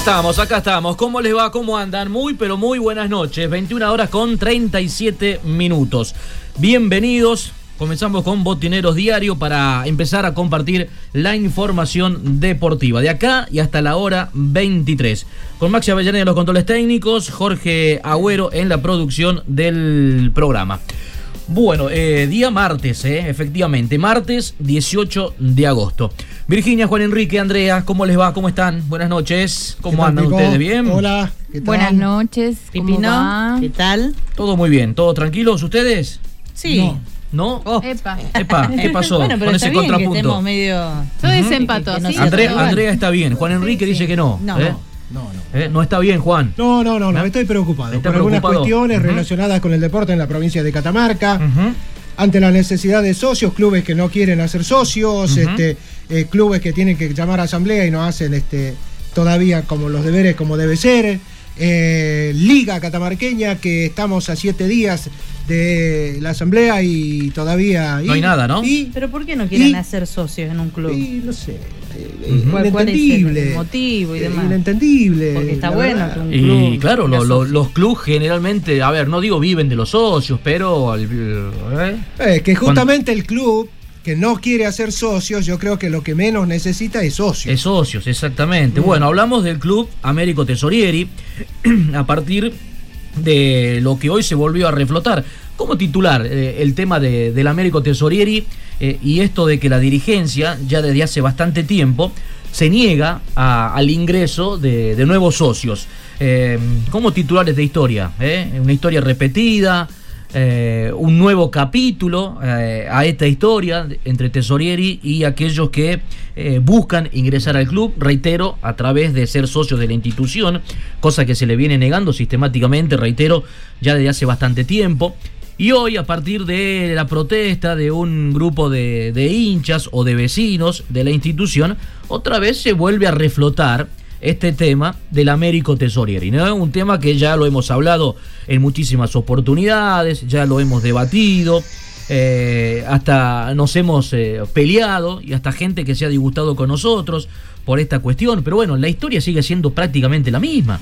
Estamos, acá estamos. ¿Cómo les va? ¿Cómo andan? Muy, pero muy buenas noches. 21 horas con 37 minutos. Bienvenidos. Comenzamos con Botineros Diario para empezar a compartir la información deportiva de acá y hasta la hora 23. Con Maxi Avellaneda en los controles técnicos, Jorge Agüero en la producción del programa. Bueno, eh, día martes, eh, efectivamente, martes 18 de agosto. Virginia, Juan Enrique, Andrea, ¿cómo les va? ¿Cómo están? Buenas noches. ¿Cómo andan ustedes? ¿Bien? Hola, ¿qué tal? Buenas noches. ¿cómo Pipino, va? ¿qué tal? Todo muy bien, ¿todo tranquilos ustedes? Sí. No. ¿No? Oh. Epa. Epa, ¿qué pasó Bueno, pero con está ese bien que contrapunto? estemos medio... Yo Que- que no ¿sí? sea Andrea. Andrea está bien, Juan Enrique dice que no. No. ¿eh? No, no. ¿Eh? No está bien, Juan. No, no, no, no, ¿No? estoy preocupado ¿Está por algunas cuestiones relacionadas con el deporte en la provincia de Catamarca, ante la necesidad de socios, clubes que no quieren hacer socios, este, eh, clubes que tienen que llamar a asamblea y no hacen este, todavía como los deberes como debe ser. eh, Liga Catamarqueña, que estamos a siete días de la asamblea y todavía... No hay nada, ¿no? Y, Pero ¿por qué no quieren Y- hacer socios en un club? y no sé, ¿Cuál- cuál es el inentendible. motivo y eh, demás? Inentendible. Porque está bueno verdad. que un Y claro, lo- los clubes generalmente, a ver, no digo viven de los socios, pero... al- ¿eh? Eh, que justamente el club que no quiere hacer socios, yo creo que lo que menos necesita es socios. Es socios, exactamente. Bueno, hablamos del club Américo Tesorieri a partir de lo que hoy se volvió a reflotar. Como titular, eh, el tema de- del Américo Tesorieri eh, y esto de que la dirigencia, ya desde hace bastante tiempo, se niega al ingreso de, nuevos socios. Eh, como titulares de historia, ¿eh? una historia repetida, un nuevo capítulo a esta historia entre Tesorieri y aquellos que buscan ingresar al club, reitero, a través de ser socios de la institución, cosa que se le viene negando sistemáticamente, reitero, ya desde hace bastante tiempo. Y hoy, a partir de la protesta de un grupo de, de hinchas o de vecinos de la institución, otra vez se vuelve a reflotar este tema del Américo Tesorieri, ¿no? Un tema que ya lo hemos hablado en muchísimas oportunidades, ya lo hemos debatido, eh, hasta nos hemos eh, peleado y hasta gente que se ha disgustado con nosotros por esta cuestión, pero bueno, la historia sigue siendo prácticamente la misma.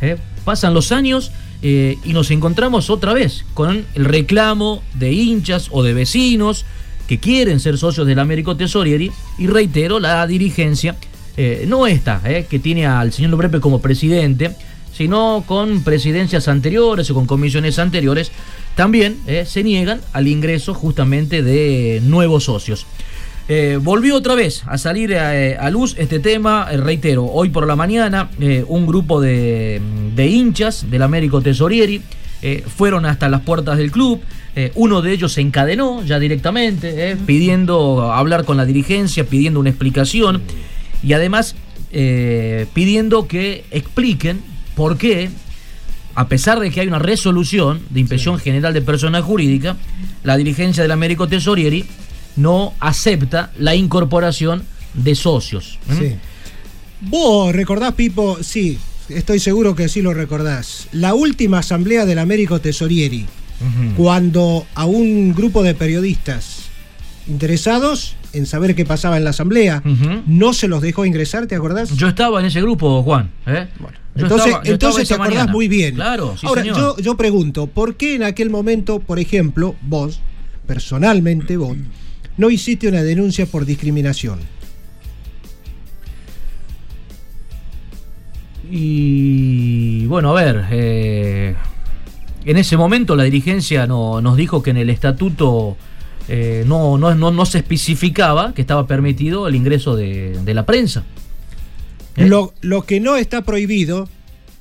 ¿Eh? Pasan los años eh, y nos encontramos otra vez con el reclamo de hinchas o de vecinos que quieren ser socios del Américo Tesorieri y reitero, la dirigencia eh, no esta, que tiene al señor Lobrepe como presidente, sino con presidencias anteriores o con comisiones anteriores, también se niegan al ingreso justamente de nuevos socios. Eh, volvió otra vez a salir eh, a luz este tema, eh, reitero, hoy por la mañana eh, un grupo de, de hinchas del Américo Tesorieri fueron hasta las puertas del club, uno de ellos se encadenó ya directamente, pidiendo hablar con la dirigencia, pidiendo una explicación y además pidiendo que expliquen por qué a pesar de que hay una resolución de inspección general de personas jurídicas, la dirigencia del Américo Tesorieri no acepta la incorporación de socios. ¿Mm? Sí. Vos recordás, Pipo, sí, estoy seguro que sí lo recordás. La última asamblea del Américo Tesorieri, cuando a un grupo de periodistas interesados en saber qué pasaba en la asamblea, no se los dejó ingresar, ¿te acordás? Yo estaba en ese grupo, Juan. ¿eh? Entonces, estaba- entonces te acordás mañana. muy bien. Claro, sí, Ahora, señor. yo, yo pregunto, ¿por qué en aquel momento, por ejemplo, vos, personalmente vos, no hiciste una denuncia por discriminación? Y bueno, a ver, eh, en ese momento la dirigencia no, nos dijo que en el estatuto eh, no, no, no, se especificaba que estaba permitido el ingreso de, de la prensa. ¿Eh? Lo, lo que no está prohibido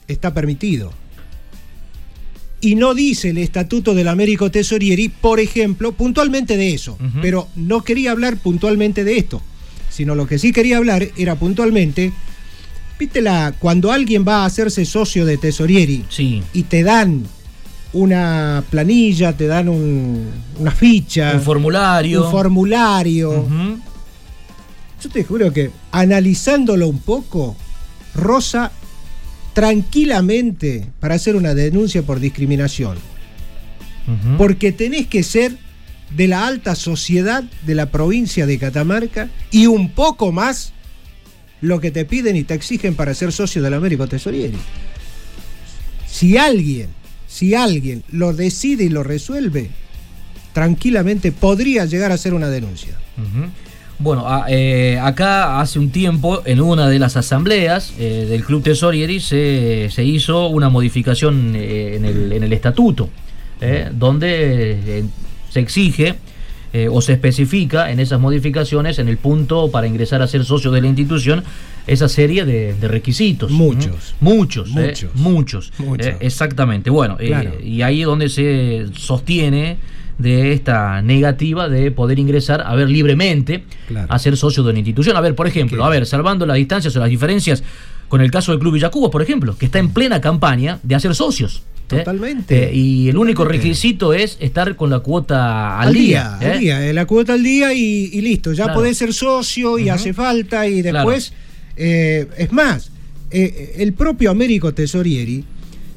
está permitido. Y no dice el estatuto del Américo Tesorieri, por ejemplo, puntualmente de eso. Pero no quería hablar puntualmente de esto, sino lo que sí quería hablar era puntualmente, viste la, cuando alguien va a hacerse socio de Tesorieri Sí, y te dan una planilla, te dan un- una ficha, un formulario. un formulario. Yo te juro que analizándolo un poco, Rosa tranquilamente para hacer una denuncia por discriminación. Porque tenés que ser de la alta sociedad de la provincia de Catamarca y un poco más lo que te piden y te exigen para ser socio del Américo Tesorieri. Si alguien, si alguien lo decide y lo resuelve, tranquilamente podría llegar a hacer una denuncia. Bueno, a- eh, acá hace un tiempo, en una de las asambleas eh, del Club Tesorieri, se, se hizo una modificación eh, en, el, en el estatuto, donde se exige o se especifica en esas modificaciones, en el punto para ingresar a ser socio de la institución, esa serie de, de requisitos. Muchos. ¿Mm? Muchos. Muchos. muchos. Muchos. eh, exactamente. Bueno, eh, Claro. y ahí es donde se sostiene de esta negativa de poder ingresar a ver libremente Claro. a ser socio de una institución. A ver, por ejemplo, a ver, salvando las distancias o las diferencias con el caso del Club Villacuba, por ejemplo, que está en plena campaña de hacer socios. ¿eh? Totalmente. Eh, y el único requisito es estar con la cuota al, al día. día, al ¿eh? día, la cuota al día y, y listo. Ya Claro. podés ser socio y hace falta y después. es más, el propio Américo Tesorieri,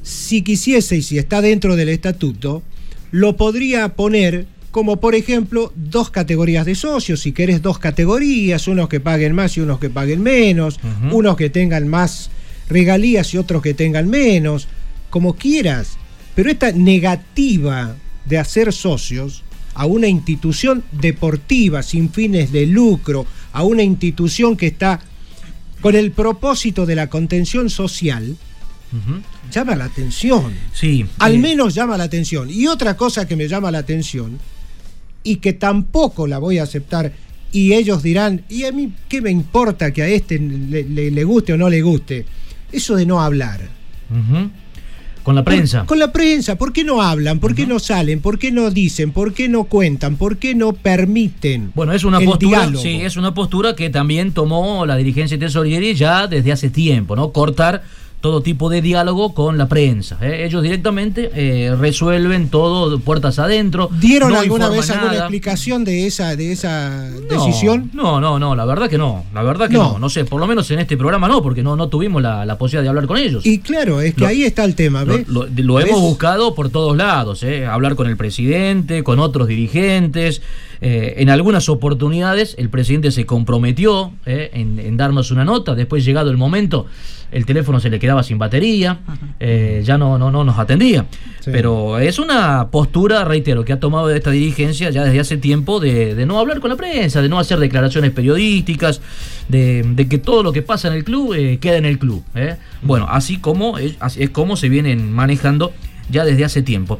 si quisiese y si está dentro del estatuto, lo podría poner como por ejemplo dos categorías de socios, si querés dos categorías, unos que paguen más y unos que paguen menos, unos que tengan más regalías y otros que tengan menos, como quieras. Pero esta negativa de hacer socios a una institución deportiva sin fines de lucro, a una institución que está con el propósito de la contención social, Llama la atención. Sí. Al eh, menos llama la atención. Y otra cosa que me llama la atención, y que tampoco la voy a aceptar, y ellos dirán, ¿y a mí qué me importa que a este le, le- le guste o no le guste? Eso de no hablar. Con la Por- prensa. con la prensa, ¿por qué no hablan? ¿Por qué no salen? ¿Por qué no dicen? ¿Por qué no cuentan? ¿Por qué no permiten? Bueno, es una el postura, sí, es una postura que también tomó la dirigencia de Tesorieri ya desde hace tiempo, ¿no? Cortar todo tipo de diálogo con la prensa. ¿eh? Ellos directamente eh, resuelven todo puertas adentro. ¿Dieron no alguna vez alguna explicación de esa, de esa No, decisión? No, no, no, la verdad que no. La verdad que no. No. no. sé, por lo menos en este programa no, porque no, no tuvimos la, la posibilidad de hablar con ellos. Y claro, es que Lo- ahí está el tema, Lo, ¿ves? lo- hemos buscado por todos lados, ¿eh? hablar con el presidente, con otros dirigentes. Eh, en algunas oportunidades el presidente se comprometió ¿eh? en, en darnos una nota. Después, llegado el momento, el teléfono se le quedaba sin batería, eh, ya no, no, no nos atendía. Sí. Pero es una postura, reitero, que ha tomado esta dirigencia ya desde hace tiempo de, de no hablar con la prensa, de no hacer declaraciones periodísticas, de, de que todo lo que pasa en el club eh, queda en el club. ¿eh? Bueno, así como es, así es como se vienen manejando ya desde hace tiempo.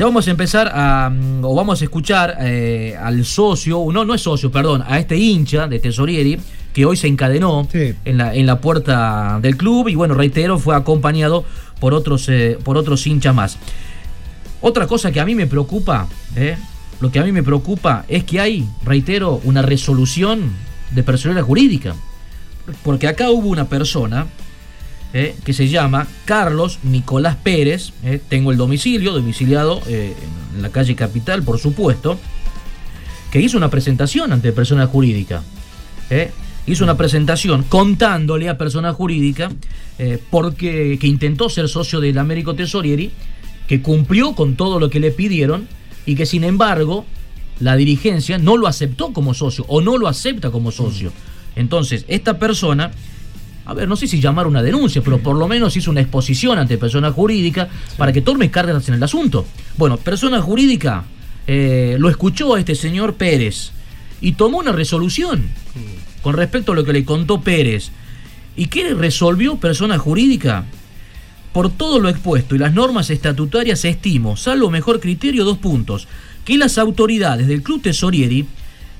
Ya vamos a empezar a, mm, o vamos a escuchar eh, al socio, no, no es socio, perdón, a este hincha de Tesorieri, que hoy se encadenó Sí. en, la, en la puerta del club y bueno, reitero, fue acompañado por otros, eh, por otros hinchas más. Otra cosa que a mí me preocupa, ¿eh? lo que a mí me preocupa es que hay, reitero, una resolución de personalidad jurídica. Porque acá hubo una persona eh, que se llama Carlos Nicolás Pérez. eh, tengo el domicilio, domiciliado eh, en la calle Capital, por supuesto, que hizo una presentación ante persona jurídica. hizo una presentación contándole a persona jurídica porque que intentó ser socio del Américo Tesorieri, que cumplió con todo lo que le pidieron y que sin embargo la dirigencia no lo aceptó como socio o no lo acepta como socio. Entonces, esta persona, a ver, no sé si llamar una denuncia, pero por lo menos hizo una exposición ante persona jurídica para que tome cargas en el asunto. Bueno, persona jurídica eh, lo escuchó a este señor Pérez y tomó una resolución con respecto a lo que le contó Pérez. ¿Y qué resolvió persona jurídica? Por todo lo expuesto y las normas estatutarias estimo, salvo mejor criterio, dos puntos, que las autoridades del Club Tesorieri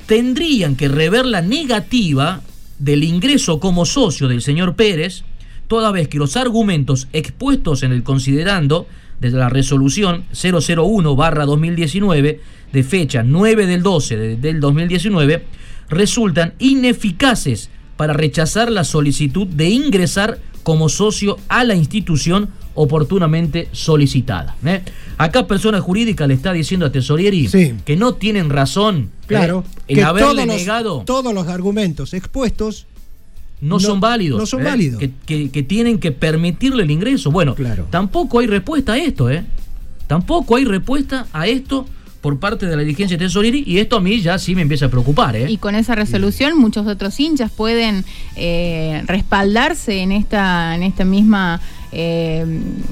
tendrían que rever la negativa del ingreso como socio del señor Pérez, toda vez que los argumentos expuestos en el considerando de la resolución 001-2019 de fecha 9 del 12 de- del 2019 resultan ineficaces para rechazar la solicitud de ingresar como socio a la institución oportunamente solicitada. ¿eh? Acá persona jurídica le está diciendo a Tesorieri Sí. que no tienen razón ¿eh? Claro, en que haberle todos los, negado todos los argumentos expuestos no, no- son válidos. no son ¿eh? válidos. Que, que- que tienen que permitirle el ingreso. Bueno, Claro. tampoco hay respuesta a esto, ¿eh? Tampoco hay respuesta a esto por parte de la dirigencia de Tesorieri y esto a mí ya sí me empieza a preocupar, ¿eh? Y con esa resolución muchos otros hinchas pueden eh, respaldarse en esta, en esta misma eh,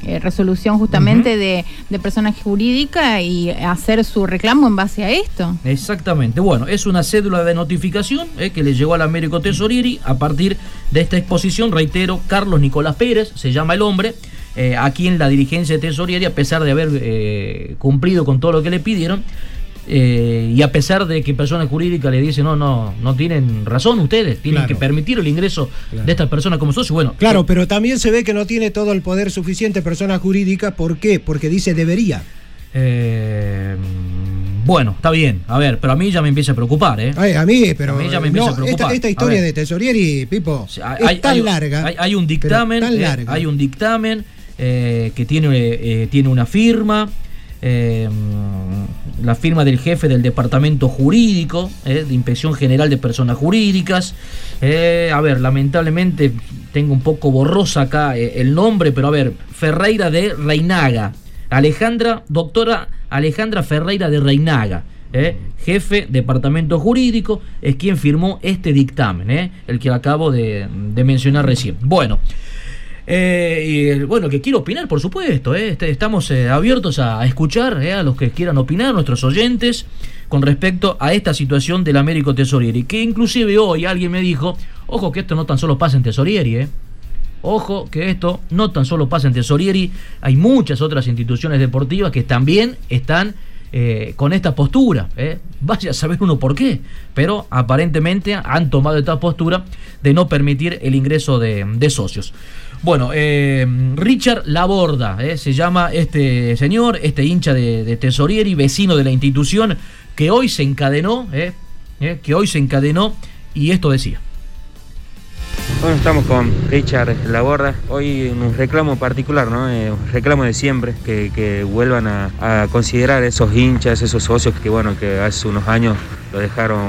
eh, resolución justamente de, de persona jurídica y hacer su reclamo en base a esto. Exactamente. Bueno, es una cédula de notificación eh, que le llegó al Américo Tesorieri a partir de esta exposición. Reitero, Carlos Nicolás Pérez, se llama el hombre, eh, aquí en la dirigencia de Tesorieri, a pesar de haber eh, cumplido con todo lo que le pidieron. eh, y a pesar de que personas jurídicas le dicen, no, no, no tienen razón ustedes, tienen Claro. que permitir el ingreso Claro. de estas personas como socio. Bueno, Claro, pero también se ve que no tiene todo el poder suficiente persona jurídica. ¿Por qué? Porque dice debería. eh, bueno, está bien. A ver, pero a mí ya me empieza a preocupar, ¿eh? Ay, a mí, pero. A mí ya me empieza no, a preocupar. Esta, historia de Tesorieri, Pipo, hay- es tan hay- larga. Hay, hay un dictamen, Tan larga. hay un dictamen eh, que tiene, eh, tiene una firma, eh, la firma del jefe del departamento jurídico, de Inspección General de Personas Jurídicas. A ver, lamentablemente tengo un poco borrosa acá el nombre, pero a ver, Ferreira de Reinaga. Alejandra, doctora Alejandra Ferreira de Reinaga. jefe departamento jurídico, es quien firmó este dictamen, el que acabo de mencionar recién. Bueno, eh, y eh, bueno, que quiero opinar, por supuesto. eh, este, estamos eh, abiertos a, escuchar a los que quieran opinar, nuestros oyentes, con respecto a esta situación del Américo Tesorieri. Que inclusive hoy alguien me dijo, ojo que esto no tan solo pasa en Tesorieri. Ojo que esto no tan solo pasa en Tesorieri, hay muchas otras instituciones deportivas que también están con esta postura. eh. Vaya a saber uno por qué, pero aparentemente han tomado esta postura de no permitir el ingreso de socios. Bueno, eh, Richard Laborda, eh, se llama este señor, este hincha de, de Tesorieri, vecino de la institución, que hoy se encadenó, eh, eh, que hoy se encadenó y esto decía. Bueno, estamos con Richard Laborda. Hoy un reclamo particular, ¿no? Eh, un reclamo de siempre, que, que vuelvan a, a considerar esos hinchas, esos socios que, bueno, que hace unos años lo dejaron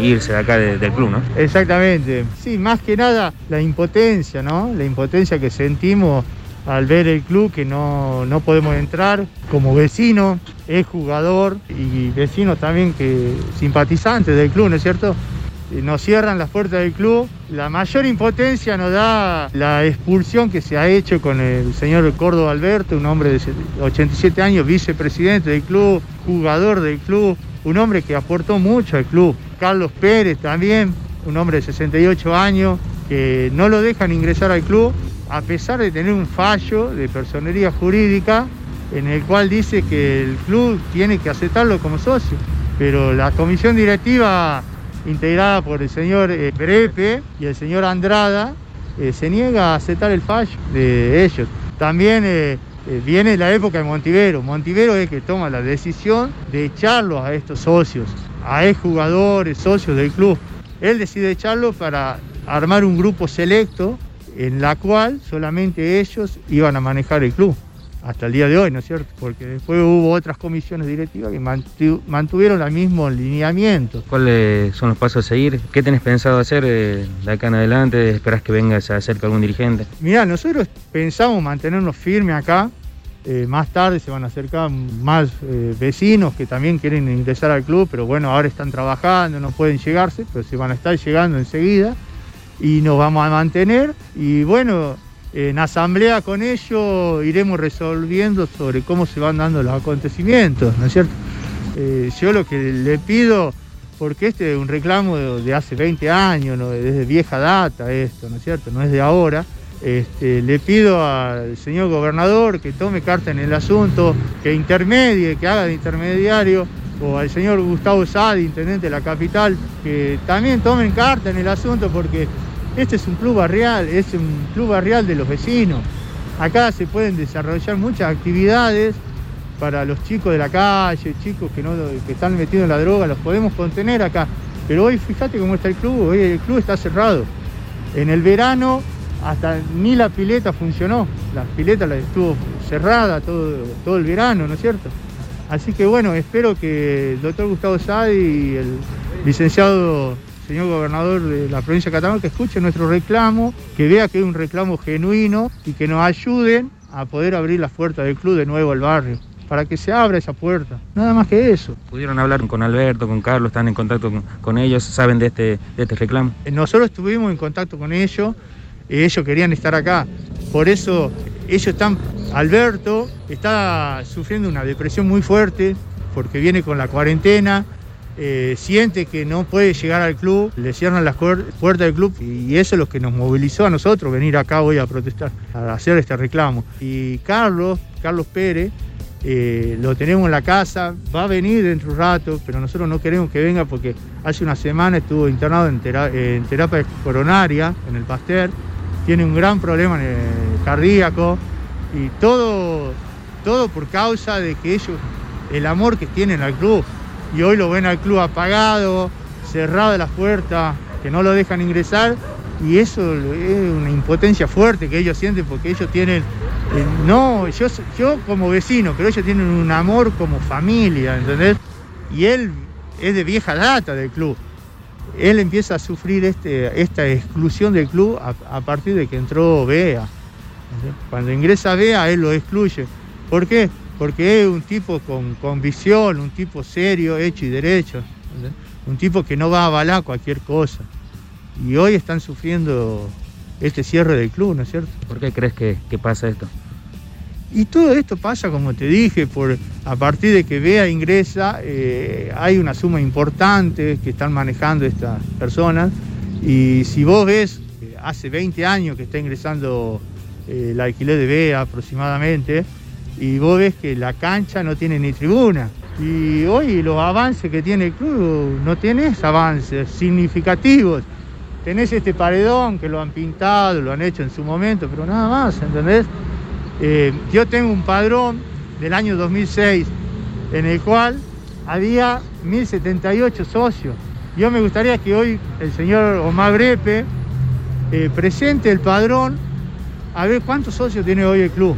irse de acá de- del club, ¿no? Exactamente. Sí, más que nada la impotencia, ¿no? La impotencia que sentimos al ver el club que no, no podemos entrar como vecino, es jugador y vecino también que simpatizante del club, ¿no es cierto? Nos cierran las puertas del club. La mayor impotencia nos da la expulsión que se ha hecho con el señor Córdoba Alberto, un hombre de 87 años, vicepresidente del club, jugador del club, un hombre que aportó mucho al club. Carlos Pérez también, un hombre de 68 años, que no lo dejan ingresar al club, a pesar de tener un fallo de personería jurídica en el cual dice que el club tiene que aceptarlo como socio. Pero la comisión directiva, integrada por el señor eh, Brepe y el señor Andrada, eh, se niega a aceptar el fallo de ellos. También eh, viene la época de Montivero. Montivero es el que toma la decisión de echarlos a estos socios, a exjugadores, socios del club. Él decide echarlo para armar un grupo selecto en la cual solamente ellos iban a manejar el club hasta el día de hoy, ¿no es cierto? Porque después hubo otras comisiones directivas que mantu- mantuvieron el mismo lineamiento. ¿Cuáles son los pasos a seguir? ¿Qué tenés pensado hacer eh, de acá en adelante? ¿Esperás que venga se acerque algún dirigente? Mirá, nosotros pensamos mantenernos firmes acá. eh, más tarde se van a acercar más eh, vecinos que también quieren ingresar al club, pero bueno, ahora están trabajando, no pueden llegarse, pero se van a estar llegando enseguida y nos vamos a mantener. Y bueno, en asamblea con ellos iremos resolviendo sobre cómo se van dando los acontecimientos, ¿no es cierto? Eh, yo lo que le pido, porque este es un reclamo de, hace 20 años, desde vieja data esto, ¿no es cierto? No es de ahora. Este, le pido al señor gobernador que tome carta en el asunto, que intermedie, que haga de intermediario, o al señor Gustavo Sadi, intendente de la capital, que también tomen carta en el asunto porque este es un club barrial, es un club barrial de los vecinos. Acá se pueden desarrollar muchas actividades para los chicos de la calle, chicos que, no, que están metidos en la droga, los podemos contener acá. Pero hoy fíjate cómo está el club, hoy el club está cerrado. En el verano hasta ni la pileta funcionó, la pileta la estuvo cerrada todo, todo el verano, ¿no es cierto? Así que bueno, espero que el doctor Gustavo Sadi y el licenciado señor gobernador de la provincia de Catamarca escuche nuestro reclamo, que vea que es un reclamo genuino y que nos ayuden a poder abrir las puertas del club de nuevo al barrio, para que se abra esa puerta. Nada más que eso. ¿Pudieron hablar con Alberto, con Carlos? ¿Están en contacto con, con ellos? ¿Saben de este, de este reclamo? Nosotros estuvimos en contacto con ellos, ellos querían estar acá. Por eso ellos están, Alberto está sufriendo una depresión muy fuerte porque viene con la cuarentena, eh, siente que no puede llegar al club, le cierran las puertas del club y eso es lo que nos movilizó a nosotros venir acá hoy a protestar, a hacer este reclamo. Y Carlos, Carlos Pérez, eh, lo tenemos en la casa, va a venir dentro de un rato, pero nosotros no queremos que venga porque hace una semana estuvo internado en, tera- en terapia coronaria, en el Pasteur, tiene un gran problema eh, cardíaco y todo, todo por causa de que ellos, el amor que tienen al club, y hoy lo ven al club apagado, cerrado las puertas, que no lo dejan ingresar, y eso es una impotencia fuerte que ellos sienten porque ellos tienen, eh, no, yo, yo como vecino, pero ellos tienen un amor como familia, ¿entendés? Y él es de vieja data del club. Él empieza a sufrir este, esta exclusión del club a, partir de que entró Bea. Cuando ingresa Bea, él lo excluye. ¿Por qué? Porque es un tipo con, con visión, un tipo serio, hecho y derecho. Un tipo que no va a avalar cualquier cosa. Y hoy están sufriendo este cierre del club, ¿no es cierto? ¿Por qué crees que, que pasa esto? Y todo esto pasa, como te dije, por, a partir de que Bea ingresa, eh, hay una suma importante que están manejando estas personas. Y si vos ves, eh, hace 20 años que está ingresando eh, el alquiler de Bea aproximadamente, y vos ves que la cancha no tiene ni tribuna. Y hoy los avances que tiene el club, no tenés avances significativos. Tenés este paredón que lo han pintado, lo han hecho en su momento, pero nada más, ¿entendés? Eh, yo tengo un padrón del año 2006 en el cual había 1078 socios. Yo me gustaría que hoy el señor Omar Grepe eh, presente el padrón a ver cuántos socios tiene hoy el club.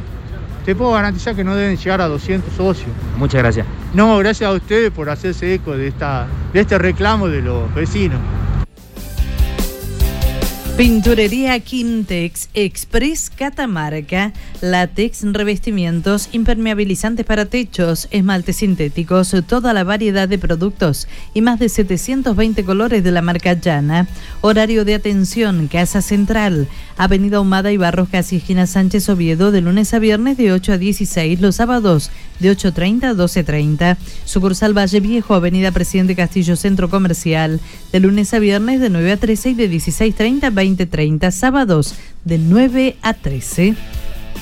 Te puedo garantizar que no deben llegar a 200 socios. Muchas gracias. No, gracias a ustedes por hacerse eco de, esta, de este reclamo de los vecinos. Pinturería Quintex Express Catamarca, látex, revestimientos, impermeabilizantes para techos, esmaltes sintéticos, toda la variedad de productos y más de 720 colores de la marca Llana. Horario de atención, Casa Central, Avenida Humada y Barros Casi esquina Sánchez Oviedo, de lunes a viernes de 8 a 16, los sábados de 8.30 a 12.30. Sucursal Valle Viejo, Avenida Presidente Castillo Centro Comercial, de lunes a viernes de 9 a 13 y de 16.30 a 20.30, sábados de 9 a 13.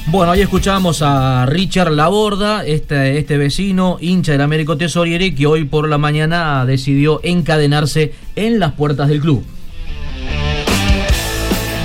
Bueno, ahí escuchamos a Richard Laborda, este, este vecino, hincha del Américo Tesoriere, que hoy por la mañana decidió encadenarse en las puertas del club.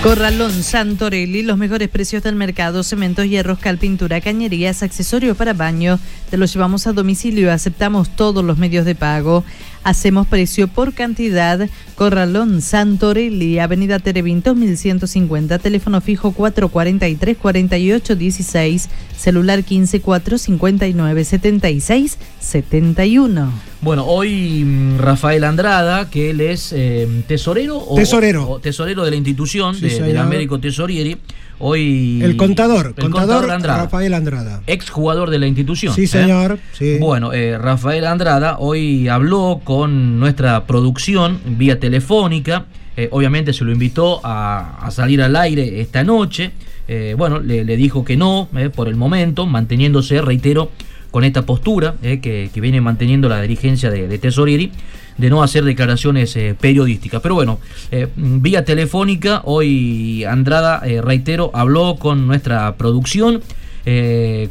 Corralón Santorelli, los mejores precios del mercado, cementos, hierros, cal, pintura, cañerías, accesorios para baño. Te los llevamos a domicilio, aceptamos todos los medios de pago. Hacemos precio por cantidad. Corralón Santorelli, Avenida Terevinto 1150, teléfono fijo 443 4816, celular 154 59 76 71. Bueno, hoy mm, Rafael Andrada, que él es eh, tesorero, o, Tesorero. o- o tesorero de la institución Sí, de- del. Américo Tesorieri, hoy El contador, el contador, Andrada, Rafael Andrada. ex jugador de la institución. Sí, ¿eh? señor. Sí. Bueno, eh, Rafael Andrada hoy habló con nuestra producción vía telefónica. Eh, obviamente se lo invitó a, a salir al aire esta noche. Eh, bueno, le, le dijo que no eh, por el momento, manteniéndose, reitero, con esta postura eh, que, que viene manteniendo la dirigencia de, de Tesorieri de no hacer declaraciones eh, periodísticas. Pero bueno, eh, vía telefónica, hoy Andrada, eh, reitero, habló con nuestra producción.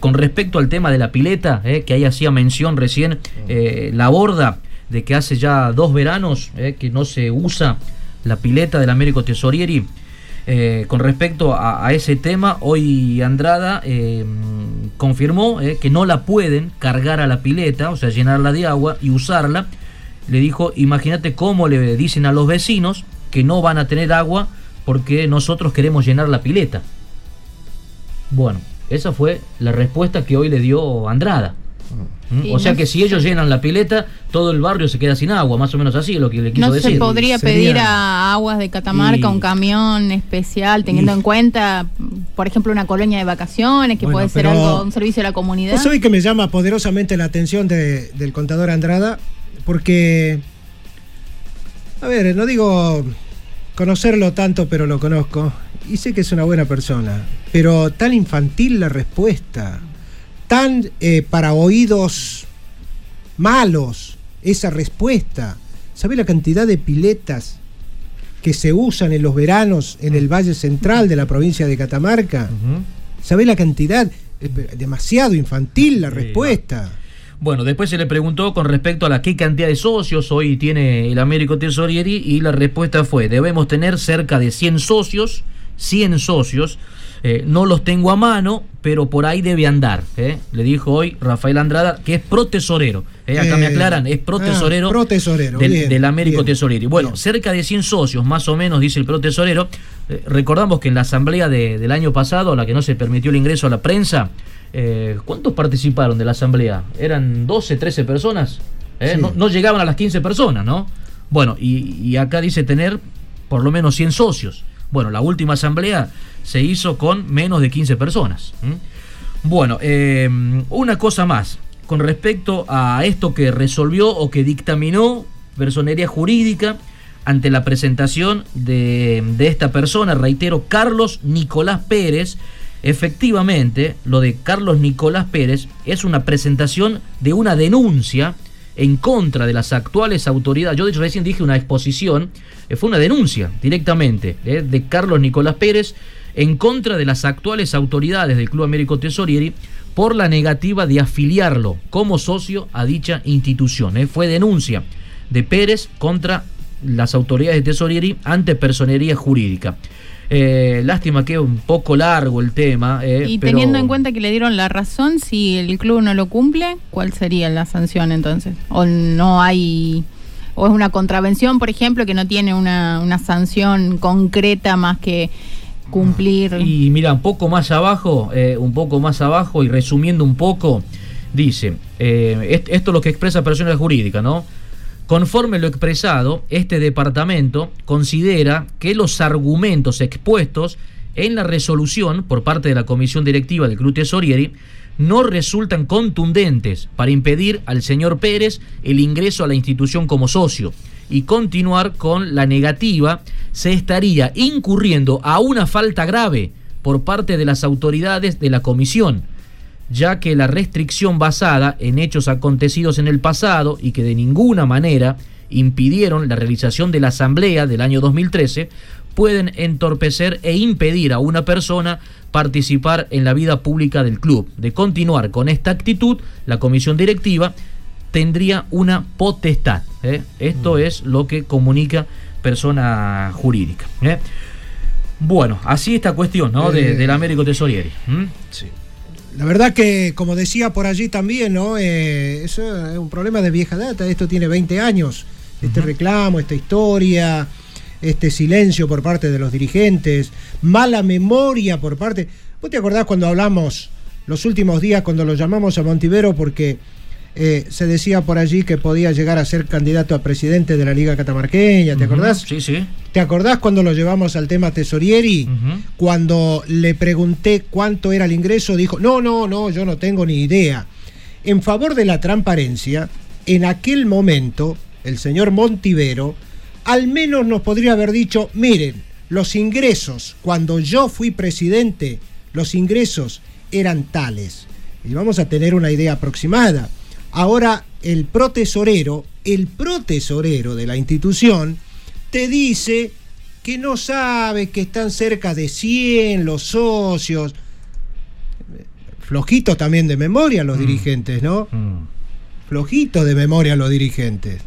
Con respecto al tema de la pileta, que ahí hacía mención recién la borda, de que hace ya dos veranos que no se usa la pileta del Américo Tesorieri. Con respecto a, ese tema, hoy Andrada confirmó que no la pueden cargar a la pileta, o sea, llenarla de agua y usarla. Le dijo, imagínate cómo le dicen a los vecinos que no van a tener agua porque nosotros queremos llenar la pileta. Bueno, esa fue la respuesta que hoy le dio Andrada. ¿Mm? Sí, o sea no que si ellos llenan la pileta, todo el barrio se queda sin agua, más o menos así es lo que le quiso No decir. se podría Sería- pedir a Aguas de Catamarca Y- un camión especial, teniendo Y- en cuenta, por ejemplo, una colonia de vacaciones, que Bueno, puede ser pero- algo, un servicio de la comunidad. Vos sabés que me llama poderosamente la atención de- del contador Andrada, porque, a ver, no digo conocerlo tanto, pero lo conozco, y sé que es una buena persona, pero tan infantil la respuesta, tan eh, para oídos malos esa respuesta. ¿Sabés la cantidad de piletas que se usan en los veranos en el Valle Central de la provincia de Catamarca? ¿Sabés la cantidad? Eh, Demasiado infantil la respuesta. Bueno, después se le preguntó con respecto a la qué cantidad de socios hoy tiene el Américo Tesorieri y la respuesta fue, debemos tener cerca de 100 socios, 100 socios, eh, no los tengo a mano, pero por ahí debe andar. ¿eh? Le dijo hoy Rafael Andrada, que es protesorero. ¿eh? Acá me Eh, aclaran, es protesorero, ah, protesorero, del, bien, del Américo bien, Tesorieri. Bueno, bien. cerca de 100 socios, más o menos, dice el protesorero. Eh, recordamos que en la asamblea de- del año pasado, a la que no se permitió el ingreso a la prensa, eh, ¿cuántos participaron de la asamblea? ¿Eran 12, 13 personas? ¿Eh? Sí. No, no llegaban a las 15 personas, ¿no? Bueno, y, y acá dice tener por lo menos 100 socios. Bueno, la última asamblea se hizo con menos de 15 personas. Bueno, eh, una cosa más. Con respecto a esto que resolvió o que dictaminó personería jurídica ante la presentación de, de esta persona, reitero, Carlos Nicolás Pérez, efectivamente, lo de Carlos Nicolás Pérez es una presentación de una denuncia en contra de las actuales autoridades. Yo recién dije una exposición, eh, fue una denuncia directamente eh, de Carlos Nicolás Pérez en contra de las actuales autoridades del Club Américo Tesorieri por la negativa de afiliarlo como socio a dicha institución. eh. Fue denuncia de Pérez contra las autoridades de Tesorieri ante personería jurídica. Eh, lástima que es un poco largo el tema. eh, y pero- teniendo en cuenta que le dieron la razón, si el club no lo cumple, ¿cuál sería la sanción entonces? ¿O no hay, o es una contravención, por ejemplo, que no tiene una, una sanción concreta más que cumplir? Y mira, un poco más abajo, eh, un poco más abajo y resumiendo un poco, dice, eh, est- esto es lo que expresa persona jurídica, ¿no? Conforme lo expresado, este departamento considera que los argumentos expuestos en la resolución por parte de la comisión directiva del Club Tesorieri no resultan contundentes para impedir al señor Pérez el ingreso a la institución como socio. Y continuar con la negativa se estaría incurriendo a una falta grave por parte de las autoridades de la comisión ya que la restricción basada en hechos acontecidos en el pasado y que de ninguna manera impidieron la realización de la asamblea del año 2013 pueden entorpecer e impedir a una persona participar en la vida pública del club. De continuar con esta actitud, la comisión directiva tendría una potestad. ¿eh? Esto es lo que comunica persona jurídica. ¿eh? Bueno, así esta cuestión, ¿no? De- Eh. del Américo Tesorieri. ¿m? La verdad que, como decía por allí también, ¿no? Eh, eso es un problema de vieja data. Esto tiene 20 años. Este reclamo, esta historia, este silencio por parte de los dirigentes, mala memoria por parte. ¿Vos te acordás cuando hablamos los últimos días, cuando lo llamamos a Montivero porque eh, se decía por allí que podía llegar a ser candidato a presidente de la Liga Catamarqueña? ¿Te acordás? Sí, sí. ¿Te acordás cuando lo llevamos al tema Tesorieri? Cuando le pregunté cuánto era el ingreso, dijo, no, no, no, yo no tengo ni idea. En favor de la transparencia, en aquel momento, el señor Montivero, al menos nos podría haber dicho, miren, los ingresos, cuando yo fui presidente, los ingresos eran tales. Y vamos a tener una idea aproximada. Ahora, el protesorero, el protesorero de la institución, te dice que no sabe que están cerca de 100 los socios. Flojitos también de memoria los dirigentes, ¿no? Mm. Flojitos de memoria los dirigentes.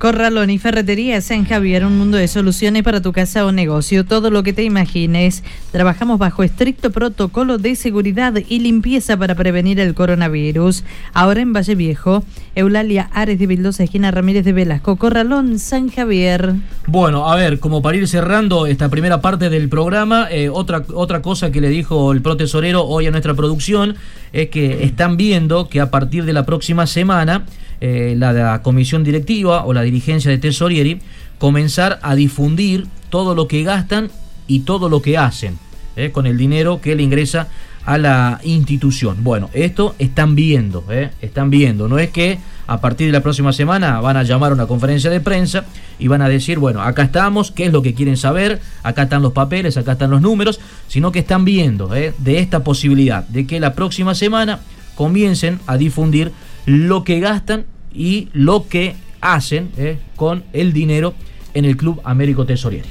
Corralón y Ferretería San Javier, un mundo de soluciones para tu casa o negocio, todo lo que te imagines. Trabajamos bajo estricto protocolo de seguridad y limpieza para prevenir el coronavirus. Ahora en Valle Viejo, Eulalia Ares de Vildosa, esquina Ramírez de Velasco, Corralón, San Javier. Bueno, a ver, como para ir cerrando esta primera parte del programa, eh, otra, otra cosa que le dijo el protesorero hoy a nuestra producción es que están viendo que a partir de la próxima semana eh, la, comisión directiva o la dirigencia de Tesorieri comenzar a difundir todo lo que gastan y todo lo que hacen eh, con el dinero que le ingresa a la institución. Bueno, esto están viendo, eh, están viendo. No es que a partir de la próxima semana van a llamar a una conferencia de prensa y van a decir, bueno, acá estamos, qué es lo que quieren saber, acá están los papeles, acá están los números, sino que están viendo de esta posibilidad de que la próxima semana comiencen a difundir lo que gastan y lo que hacen eh, con el dinero en el Club Américo Tesorieri.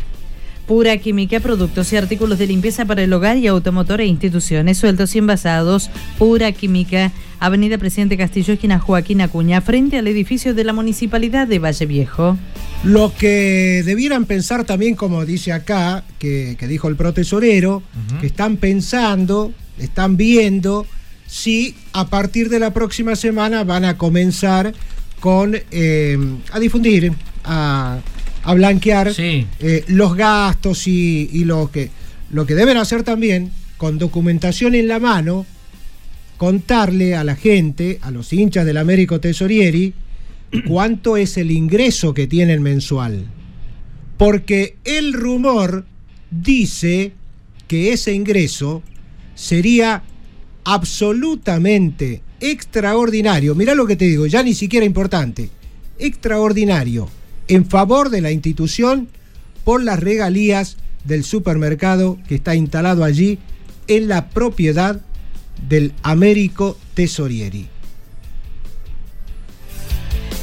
Pura Química, productos y artículos de limpieza para el hogar y automotor e instituciones, sueltos y envasados. Pura Química, Avenida Presidente Castillo, esquina Joaquín Acuña, frente al edificio de la Municipalidad de Valle Viejo. Lo que debieran pensar también, como dice acá, que, que dijo el protesorero, que están pensando, están viendo si a partir de la próxima semana van a comenzar con eh, a difundir, a, a blanquear Sí. eh, los gastos y, y lo que lo que deben hacer también con documentación en la mano contarle a la gente, a los hinchas del Américo Tesorieri, cuánto es el ingreso que tienen mensual. Porque el rumor dice que ese ingreso sería absolutamente extraordinario. Mirá lo que te digo, ya ni siquiera importante. Extraordinario en favor de la institución por las regalías del supermercado que está instalado allí en la propiedad del Américo Tesorieri.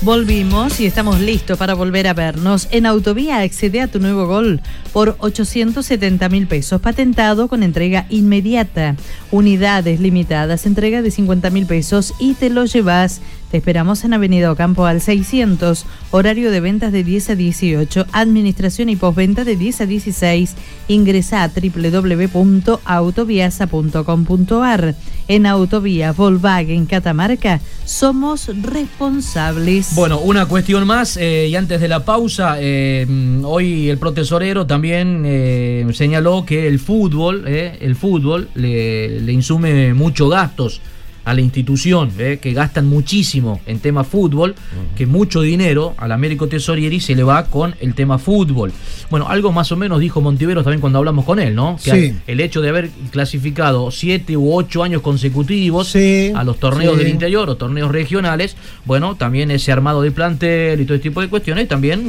Volvimos y estamos listos para volver a vernos. En Autovía accede a tu nuevo gol por 870 mil pesos, patentado con entrega inmediata. Unidades limitadas, entrega de 50 mil pesos y te lo llevas. Te esperamos en Avenida Ocampo al 600, horario de ventas de 10 a 18, administración y postventa de 10 a 16. Ingresa a www.autoviasa.com.ar. En Autovía Volkswagen Catamarca somos responsables. Bueno, una cuestión más, eh, y antes de la pausa, eh, hoy el protesorero también eh, señaló que el fútbol, el fútbol le, le insume muchos gastos a la institución, eh, que gastan muchísimo en tema fútbol, que mucho dinero al Américo Tesorieri se le va con el tema fútbol. Bueno, algo más o menos dijo Montiveros también cuando hablamos con él, ¿no? Que Sí. el hecho de haber clasificado siete u ocho años consecutivos Sí, a los torneos sí. del interior o torneos regionales, bueno, también ese armado de plantel y todo este tipo de cuestiones también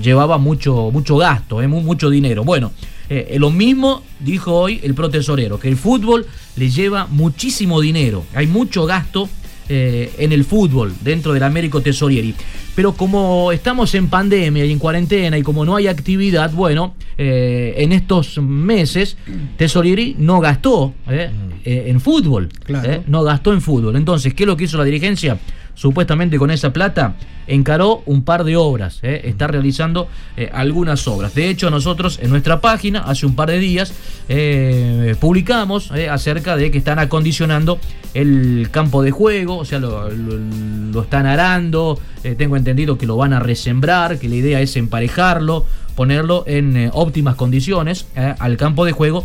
llevaba mucho, mucho gasto, eh, mu- mucho dinero. Bueno, eh, lo mismo dijo hoy el protesorero, que el fútbol le lleva muchísimo dinero, hay mucho gasto eh, en el fútbol dentro del Américo Tesorieri. Pero como estamos en pandemia y en cuarentena y como no hay actividad, bueno, eh, en estos meses Tesorieri no gastó eh, eh, en fútbol. Claro. eh, no gastó en fútbol. Entonces, ¿qué es lo que hizo la dirigencia? Supuestamente con esa plata encaró un par de obras, ¿eh? está realizando eh, algunas obras. De hecho, nosotros en nuestra página, hace un par de días, eh, publicamos acerca de que están acondicionando el campo de juego, o sea, lo, lo están arando, tengo entendido que lo van a resembrar, que la idea es emparejarlo, ponerlo en óptimas condiciones al campo de juego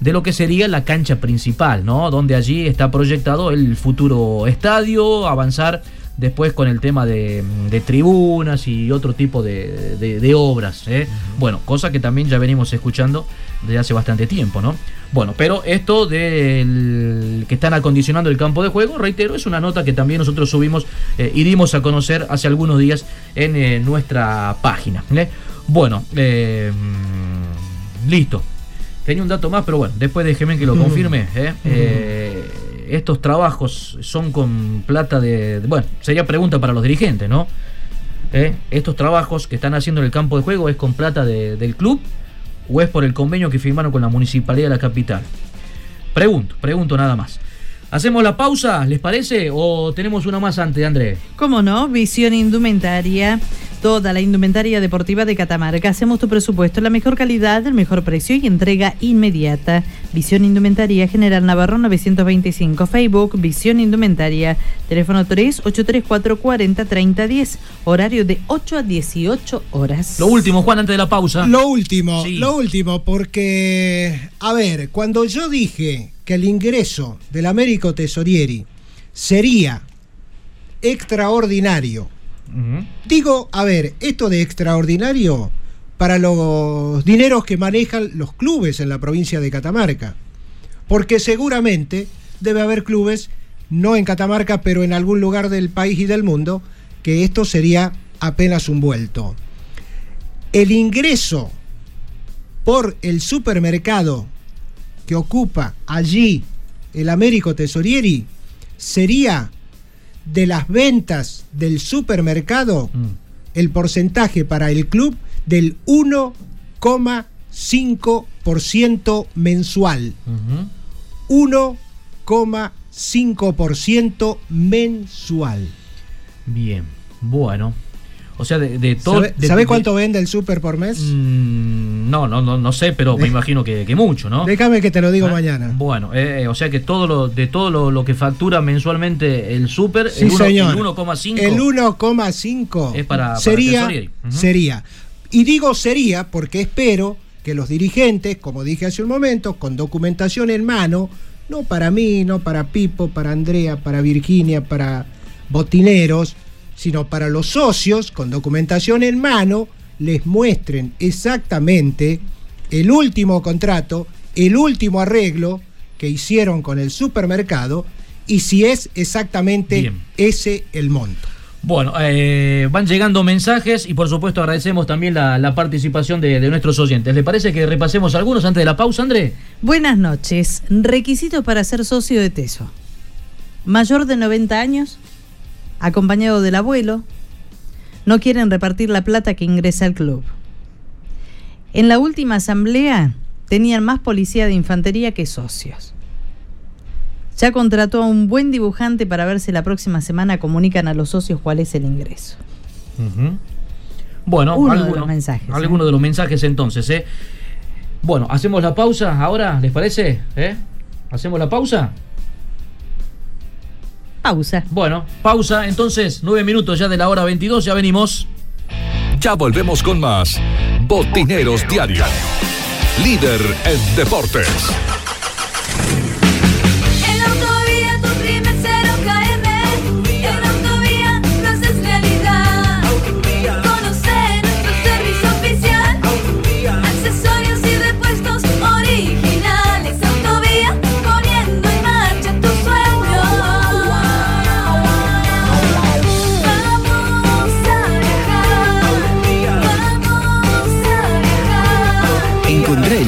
de lo que sería la cancha principal, ¿no? Donde allí está proyectado el futuro estadio, avanzar después con el tema de, tribunas y otro tipo de, obras. ¿eh? Bueno, cosa que también ya venimos escuchando desde hace bastante tiempo, ¿no? Bueno, pero esto del que están acondicionando el campo de juego, reitero, es una nota que también nosotros subimos eh, y dimos a conocer hace algunos días en eh, nuestra página. Bueno, listo. Tenía un dato más, pero bueno, después déjeme que lo confirme. ¿eh? estos trabajos son con plata de, Bueno, sería pregunta para los dirigentes, ¿no? ¿Eh? ¿Estos trabajos que están haciendo en el campo de juego es con plata del club o es por el convenio que firmaron con la municipalidad de la capital? Pregunto, pregunto nada más. ¿Hacemos la pausa, les parece? ¿O tenemos una más antes, André? ¿Cómo no? Visión Indumentaria. Toda la indumentaria deportiva de Catamarca. Hacemos tu presupuesto, la mejor calidad, el mejor precio y entrega inmediata. Visión Indumentaria General Navarro 925. Facebook Visión Indumentaria. Teléfono 3 834 40 30 10. Horario de 8 a 18 horas. Lo último, Juan, antes de la pausa. Lo último, lo último, porque, a ver, cuando yo dije que el ingreso del Américo Tesorieri sería extraordinario. Digo, a ver, esto de extraordinario para los dineros que manejan los clubes en la provincia de Catamarca. Porque seguramente debe haber clubes, no en Catamarca, pero en algún lugar del país y del mundo, que esto sería apenas un vuelto. El ingreso por el supermercado que ocupa allí el Américo Tesorieri sería de las ventas del supermercado mm. el porcentaje para el club del 1,5% mensual. 1,5% mensual. Bien, bueno. O sea, de, todo. ¿Sabe, cuánto vende el super por mes? Mm, no, no, no, no sé, pero me imagino que, mucho, ¿no? Déjame que te lo digo ah, mañana. Bueno, eh, eh, o sea que todo lo, de todo lo, que factura mensualmente el super, el 1,5. El 1,5 es para, sería, sería. Y digo sería porque espero que los dirigentes, como dije hace un momento, con documentación en mano, no para mí, no para Pipo, para Andrea, para Virginia, para botineros, sino para los socios, con documentación en mano, les muestren exactamente el último contrato, el último arreglo que hicieron con el supermercado y si es exactamente ese el monto. Bueno, eh, van llegando mensajes y por supuesto agradecemos también la, participación de, de, nuestros oyentes. ¿Le parece que repasemos algunos antes de la pausa, André? Buenas noches. Requisitos para ser socio de TESO. Mayor de 90 años, acompañado del abuelo, no quieren repartir la plata que ingresa al club. En la última asamblea tenían más policía de infantería que socios. Ya contrató a un buen dibujante para ver si la próxima semana comunican a los socios cuál es el ingreso. Bueno, algunos de los mensajes. Algunos ¿eh? de los mensajes entonces. ¿eh? Bueno, hacemos la pausa ahora, ¿les parece? ¿Eh? ¿Hacemos la pausa? Pausa. Bueno, pausa. Entonces, nueve minutos ya de la hora 22, ya venimos. Ya volvemos con más. Botineros Diario. Líder en deportes.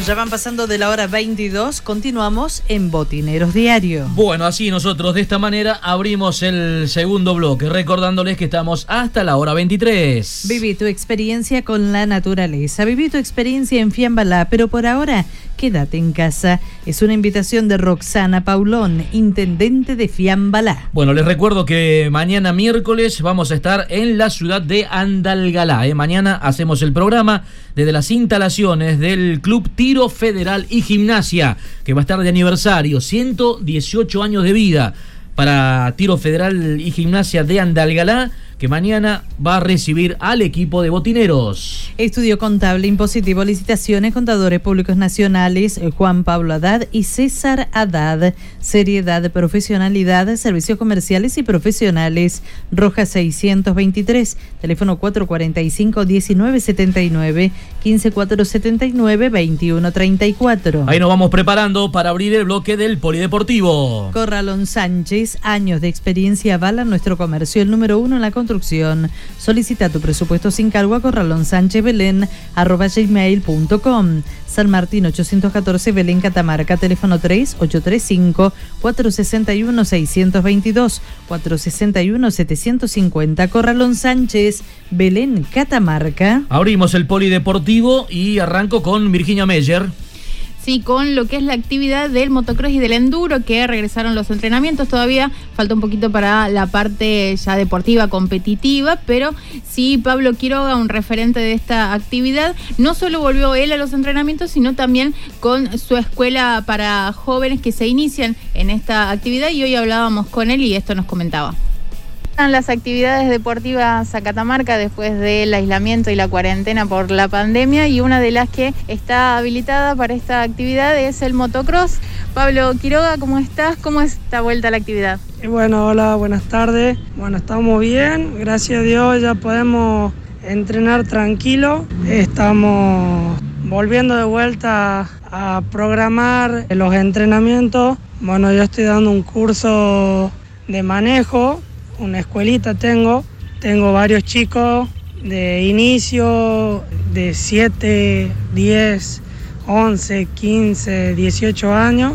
Ya van pasando de la hora 22. Continuamos en Botineros Diario. Bueno, así nosotros de esta manera abrimos el segundo bloque, recordándoles que estamos hasta la hora 23. Viví tu experiencia con la naturaleza, viví tu experiencia en Fiambalá, pero por ahora quédate en casa. Es una invitación de Roxana Paulón, intendente de Fiambalá. Bueno, les recuerdo que mañana miércoles vamos a estar en la ciudad de Andalgalá. ¿eh? Mañana hacemos el programa desde las instalaciones del Club Tiro Federal y Gimnasia, que va a estar de aniversario, 118 años de vida para Tiro Federal y Gimnasia de Andalgalá que mañana va a recibir al equipo de botineros. Estudio contable, impositivo, licitaciones, contadores públicos nacionales, eh, Juan Pablo Haddad y César Haddad. Seriedad, profesionalidad, servicios comerciales y profesionales. Roja 623, teléfono 445-1979, 15479-2134. Ahí nos vamos preparando para abrir el bloque del polideportivo. Corralón Sánchez, años de experiencia avalan nuestro comercio, el número uno en la construcción. Solicita tu presupuesto sin cargo a Corralón Sánchez Belén, arroba gmail.com. San Martín 814 Belén Catamarca, teléfono 3 835 461 622 461 750 Corralón Sánchez, Belén Catamarca. Abrimos el polideportivo y arranco con Virginia Meyer. Sí, con lo que es la actividad del motocross y del enduro, que regresaron los entrenamientos. Todavía falta un poquito para la parte ya deportiva, competitiva, pero sí, Pablo Quiroga, un referente de esta actividad, no solo volvió él a los entrenamientos, sino también con su escuela para jóvenes que se inician en esta actividad y hoy hablábamos con él y esto nos comentaba las actividades deportivas a Catamarca después del aislamiento y la cuarentena por la pandemia y una de las que está habilitada para esta actividad es el motocross. Pablo Quiroga, ¿cómo estás? ¿Cómo está vuelta la actividad? Bueno, hola, buenas tardes. Bueno, estamos bien, gracias a Dios ya podemos entrenar tranquilo. Estamos volviendo de vuelta a programar los entrenamientos. Bueno, yo estoy dando un curso de manejo una escuelita tengo, tengo varios chicos de inicio de 7, 10, 11, 15, 18 años.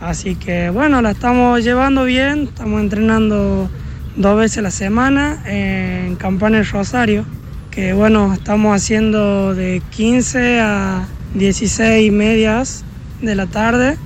Así que bueno, la estamos llevando bien, estamos entrenando dos veces a la semana en Campana Rosario, que bueno, estamos haciendo de 15 a 16 medias de la tarde,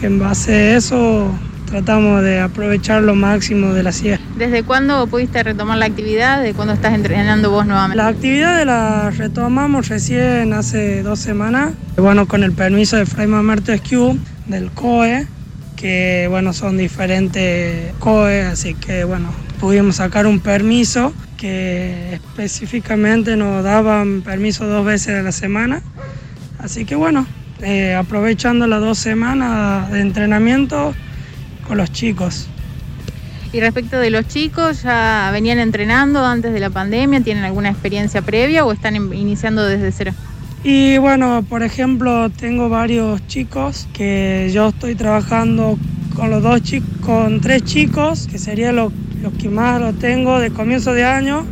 que en base a eso tratamos de aprovechar lo máximo de la sierra. ¿Desde cuándo pudiste retomar la actividad? ¿De cuándo estás entrenando vos nuevamente? La actividad la retomamos recién hace dos semanas, bueno, con el permiso de Fray Mamerto del COE, que bueno, son diferentes COE, así que bueno, pudimos sacar un permiso que específicamente nos daban permiso dos veces a la semana. Así que bueno, eh, aprovechando las dos semanas de entrenamiento, con los chicos. Y respecto de los chicos, ¿ya venían entrenando antes de la pandemia? ¿Tienen alguna experiencia previa o están iniciando desde cero? Y bueno, por ejemplo, tengo varios chicos que yo estoy trabajando con los dos chicos, con tres chicos, que sería los que más lo tengo de comienzo de año.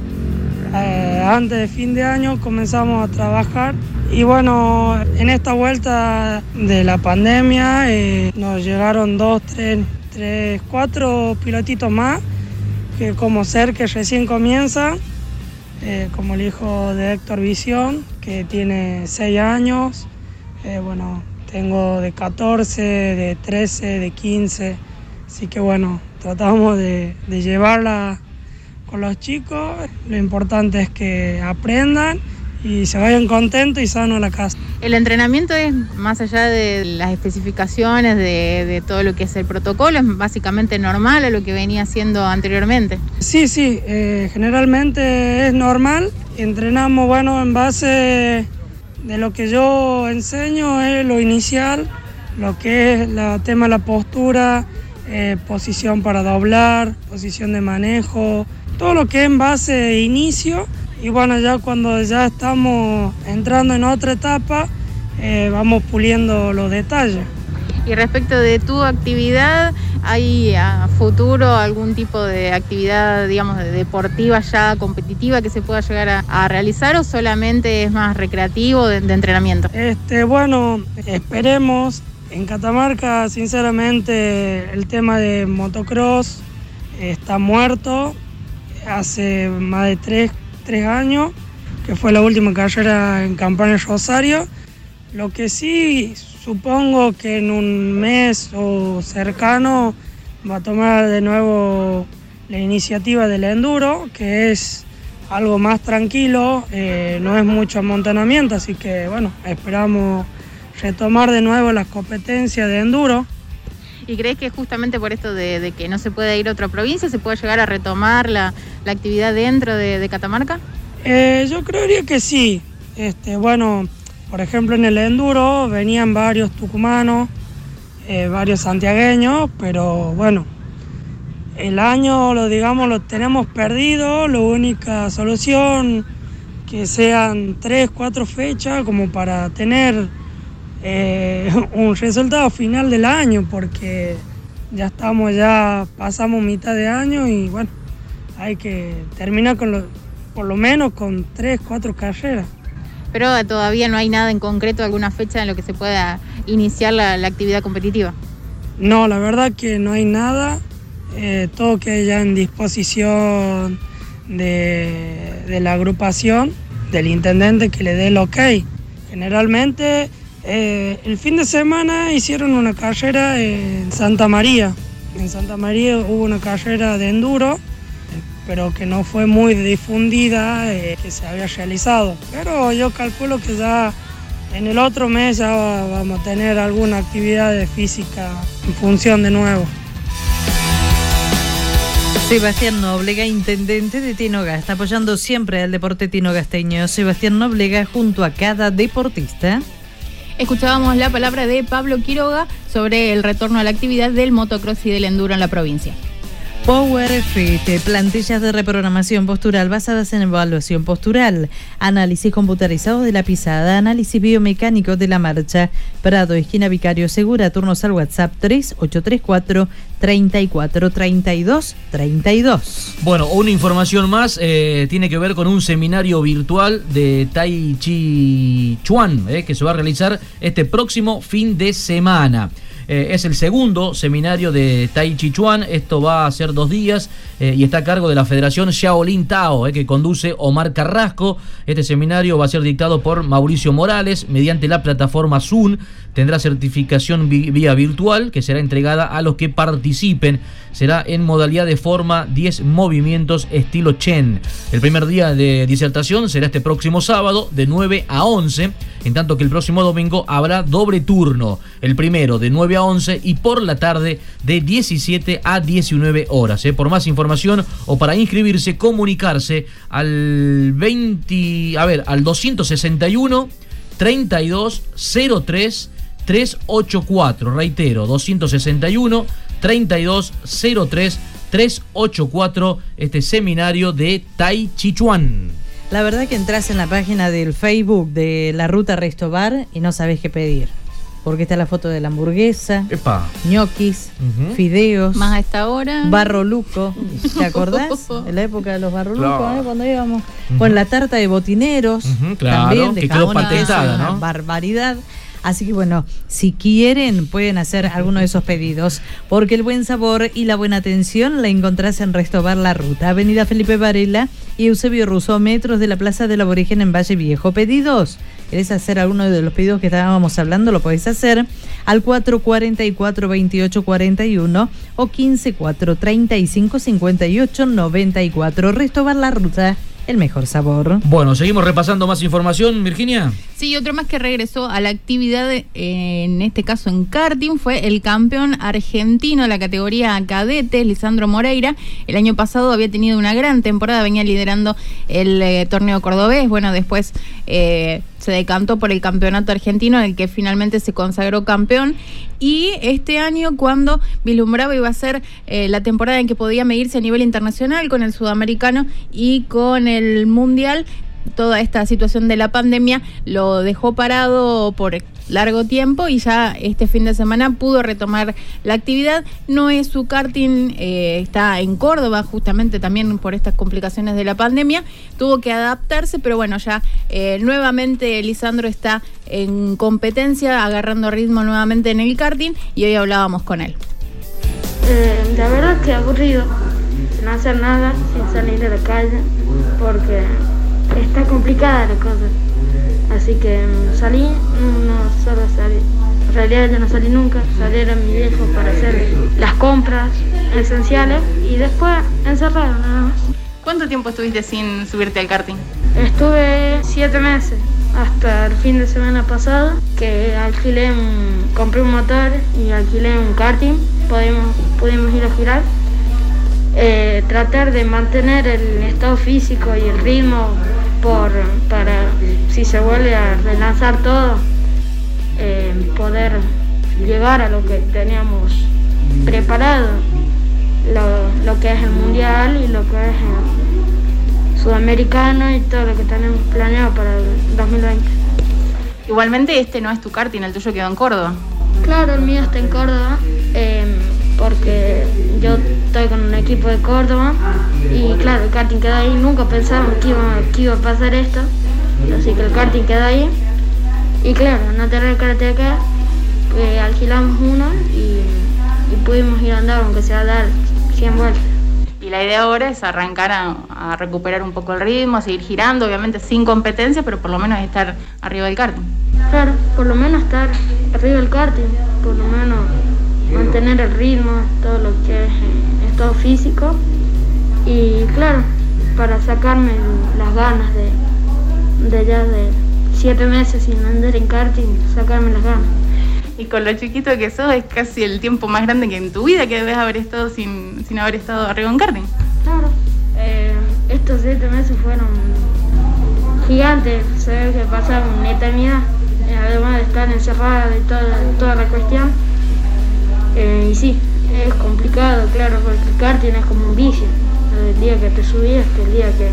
Eh, antes de fin de año comenzamos a trabajar y bueno, en esta vuelta de la pandemia eh, nos llegaron dos, tres tres, cuatro pilotitos más, que como ser que recién comienza, eh, como el hijo de Héctor Visión, que tiene seis años, eh, bueno, tengo de 14, de 13, de 15, así que bueno, tratamos de, de llevarla con los chicos, lo importante es que aprendan y se vayan contentos y sanos a la casa. El entrenamiento es más allá de las especificaciones, de, todo lo que es el protocolo, es básicamente normal a lo que venía haciendo anteriormente. Sí, sí, eh, generalmente es normal. Entrenamos, bueno, en base de lo que yo enseño, es lo inicial, lo que es el tema de la postura, eh, posición para doblar, posición de manejo, todo lo que es en base de inicio y bueno, ya cuando ya estamos entrando en otra etapa, eh, vamos puliendo los detalles. Y respecto de tu actividad, ¿hay a futuro algún tipo de actividad, digamos, deportiva ya competitiva que se pueda llegar a, realizar o solamente es más recreativo de, entrenamiento? Este, bueno, esperemos. En Catamarca, sinceramente, el tema de motocross está muerto. Hace más de tres, tres años, que fue la última carrera en Campana Rosario. Lo que sí supongo que en un mes o cercano va a tomar de nuevo la iniciativa del enduro, que es algo más tranquilo, eh, no es mucho amontonamiento, así que bueno, esperamos retomar de nuevo las competencias de enduro. ¿Y crees que justamente por esto de, que no se puede ir a otra provincia, se puede llegar a retomar la, actividad dentro de, Catamarca? Eh, yo creería que sí. Este, bueno, por ejemplo, en el enduro venían varios tucumanos, eh, varios santiagueños, pero bueno, el año lo digamos lo tenemos perdido, la única solución que sean tres, cuatro fechas como para tener eh, un resultado final del año, porque ya estamos, ya pasamos mitad de año y bueno, hay que terminar con lo, por lo menos con tres, cuatro carreras. Pero todavía no hay nada en concreto, alguna fecha en lo que se pueda iniciar la, actividad competitiva. No, la verdad que no hay nada. Eh, todo que ya en disposición de, de, la agrupación, del intendente que le dé el ok. Generalmente eh, el fin de semana hicieron una carrera en Santa María. En Santa María hubo una carrera de enduro, pero que no fue muy difundida, eh, que se había realizado. Pero yo calculo que ya en el otro mes ya vamos a tener alguna actividad de física en función de nuevo. Sebastián Noblega, intendente de Tinoga, está apoyando siempre al deporte tinogasteño. Sebastián Noblega junto a cada deportista. Escuchábamos la palabra de Pablo Quiroga sobre el retorno a la actividad del motocross y del enduro en la provincia. Power Fit, plantillas de reprogramación postural basadas en evaluación postural, análisis computarizado de la pisada, análisis biomecánico de la marcha. Prado, esquina Vicario Segura, turnos al WhatsApp 3834 3432 32. Bueno, una información más eh, tiene que ver con un seminario virtual de Tai Chi Chuan eh, que se va a realizar este próximo fin de semana. Eh, es el segundo seminario de Tai Chi Chuan. Esto va a ser dos días eh, y está a cargo de la Federación Shaolin Tao, eh, que conduce Omar Carrasco. Este seminario va a ser dictado por Mauricio Morales mediante la plataforma Zoom. Tendrá certificación vía virtual que será entregada a los que participen. Será en modalidad de forma 10 movimientos estilo Chen. El primer día de disertación será este próximo sábado de 9 a 11, en tanto que el próximo domingo habrá doble turno. El primero de 9 a 11 y por la tarde de 17 a 19 horas. ¿eh? Por más información o para inscribirse, comunicarse al 20, a ver, al 261 3203 384. Reitero, 261 3203 384. Este seminario de Tai Chi Chuan. La verdad que entras en la página del Facebook de la ruta Restobar y no sabes qué pedir porque está la foto de la hamburguesa, Epa. ñoquis, fideos. Más a esta hora. Barro luco, ¿te acordás? en la época de los barro ¿eh? cuando íbamos. Con la tarta de botineros, también de que quedó patentada, ¿no? barbaridad. Así que bueno, si quieren pueden hacer alguno de esos pedidos, porque el buen sabor y la buena atención la encontrás en Restobar La Ruta, Avenida Felipe Varela y Eusebio Russo, metros de la Plaza del Aborigen en Valle Viejo. ¿Pedidos? ¿Querés hacer alguno de los pedidos que estábamos hablando? Lo podéis hacer al 444 2841 o 154 35 58 94. Restobar La Ruta el mejor sabor. Bueno, seguimos repasando más información, Virginia. Sí, otro más que regresó a la actividad, en este caso en karting, fue el campeón argentino de la categoría cadete, Lisandro Moreira. El año pasado había tenido una gran temporada, venía liderando el eh, torneo cordobés. Bueno, después eh, se decantó por el campeonato argentino, en el que finalmente se consagró campeón. Y este año, cuando vislumbraba iba a ser eh, la temporada en que podía medirse a nivel internacional con el sudamericano y con el mundial, toda esta situación de la pandemia lo dejó parado por largo tiempo y ya este fin de semana pudo retomar la actividad. No es su karting, eh, está en Córdoba justamente también por estas complicaciones de la pandemia. Tuvo que adaptarse, pero bueno, ya eh, nuevamente Lisandro está en competencia, agarrando ritmo nuevamente en el karting y hoy hablábamos con él. Eh, la verdad que aburrido, sin hacer nada, sin salir de la calle, porque está complicada la cosa. Así que mm, salí, no solo salí. En realidad yo no salí nunca, salieron mi viejo para hacer las compras esenciales y después encerrado nada más. ¿Cuánto tiempo estuviste sin subirte al karting? Estuve siete meses, hasta el fin de semana pasado, que alquilé compré un motor y alquilé un karting pudimos, pudimos ir a girar. Eh, tratar de mantener el estado físico y el ritmo por, para, si se vuelve a relanzar todo, eh, poder llegar a lo que teníamos preparado, lo, lo que es el mundial y lo que es el sudamericano y todo lo que tenemos planeado para el 2020. Igualmente este no es tu karting, el tuyo quedó en Córdoba. Claro, el mío está en Córdoba, eh, porque yo estoy con un equipo de Córdoba y claro, el karting queda ahí. Nunca pensamos que iba, que iba a pasar esto, así que el karting queda ahí. Y claro, no tener el karate acá, alquilamos uno y, y pudimos ir a andar, aunque sea a dar 100 vueltas. Y la idea ahora es arrancar a, a recuperar un poco el ritmo, a seguir girando, obviamente sin competencia, pero por lo menos estar arriba del karting. Claro, por lo menos estar arriba del karting, por lo menos mantener el ritmo, todo lo que es eh, estado físico. Y claro, para sacarme las ganas de, de ya de siete meses sin andar en karting, sacarme las ganas. Y con lo chiquito que sos, es casi el tiempo más grande que en tu vida que debes haber estado sin, sin haber estado arriba en karting. Claro, eh, estos siete meses fueron gigantes, se ve que pasaron una eternidad, eh, además de estar encerrada de toda, toda la cuestión. Eh, y sí, es complicado, claro, porque el karting es como un vicio. El día que te subís, que el día que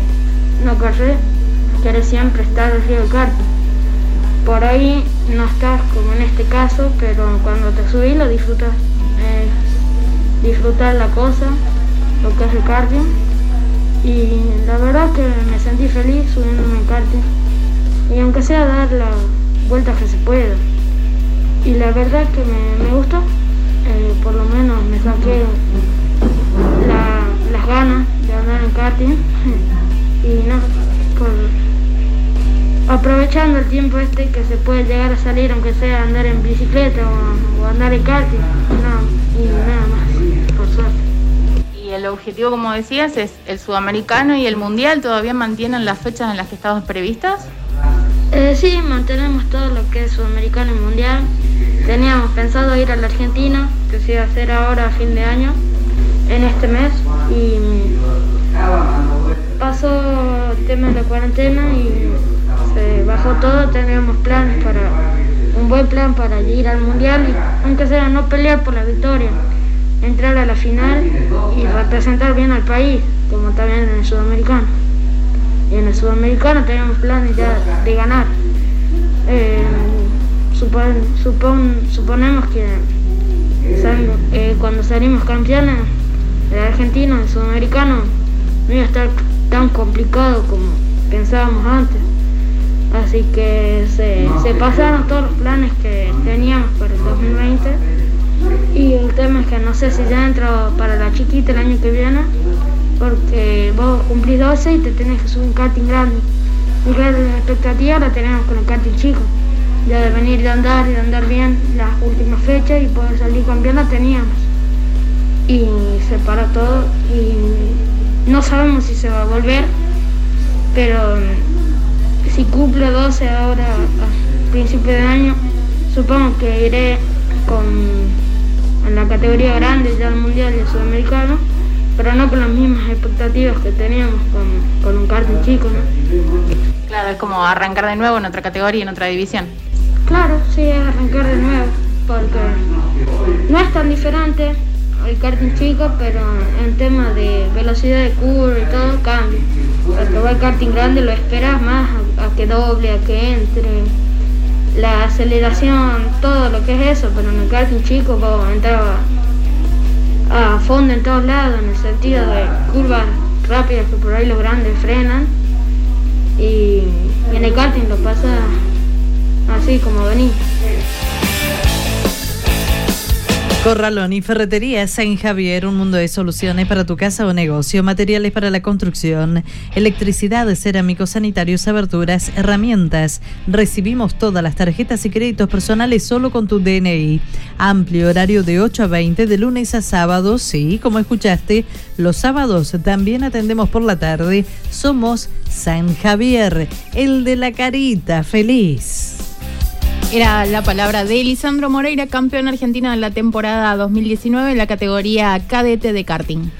no corres, querés siempre estar arriba del karting. Por ahí no estás como en este caso, pero cuando te subís lo disfrutas. Eh, disfrutar la cosa, lo que es el karting. Y la verdad que me sentí feliz subiéndome en karting. Y aunque sea dar las vueltas que se pueda. Y la verdad que me, me gustó. Eh, por lo menos me saqué la- las ganas de andar en karting. y por, aprovechando el tiempo este que se puede llegar a salir, aunque sea andar en bicicleta o, o andar en karting. No, y nada más, por suerte. Y el objetivo, como decías, es el sudamericano y el mundial. ¿Todavía mantienen las fechas en las que estaban previstas? Eh, sí, mantenemos todo lo que es sudamericano y mundial. Teníamos pensado ir a la Argentina, que se iba a hacer ahora a fin de año, en este mes. Y pasó el tema de la cuarentena y se bajó todo. Teníamos planes para, un buen plan para ir al mundial, y, aunque sea no pelear por la victoria, entrar a la final y representar bien al país, como también en el sudamericano. Y en el sudamericano tenemos planes ya de ganar. Eh, supon- supon- suponemos que sal- eh, cuando salimos campeones de Argentina, del sudamericano, no iba a estar tan complicado como pensábamos antes. Así que se, se pasaron todos los planes que teníamos para el 2020. Y el tema es que no sé si ya entro para la chiquita el año que viene, porque vos cumplís 12 y te tenés que subir un karting grande. Y claro, la expectativa la tenemos con el karting chico. De venir de andar y de andar bien las últimas fechas y poder salir campeón la teníamos. Y se paró todo y no sabemos si se va a volver, pero mm, si cumple 12 ahora a principio de año, supongo que iré con en la categoría grande ya el mundial y el sudamericano, pero no con las mismas expectativas que teníamos con, con un karting chico, ¿no? Claro, es como arrancar de nuevo en otra categoría, en otra división. Claro, sí, es arrancar de nuevo, porque no es tan diferente el karting chico, pero en tema de velocidad de curva y todo cambia. Porque va el karting grande lo esperas más a, que doble, a que entre, la aceleración, todo lo que es eso, pero en el karting chico vos entraba a fondo en todos lados, en el sentido de curvas rápidas que por ahí los grandes frenan y en el karting lo pasa así como venís. Corralón y Ferretería San Javier, un mundo de soluciones para tu casa o negocio, materiales para la construcción, electricidad, cerámicos sanitarios, aberturas, herramientas. Recibimos todas las tarjetas y créditos personales solo con tu DNI. Amplio horario de 8 a 20 de lunes a sábados, sí, como escuchaste, los sábados también atendemos por la tarde. Somos San Javier, el de la carita feliz. Era la palabra de Lisandro Moreira, campeón argentino en la temporada 2019 en la categoría cadete de karting.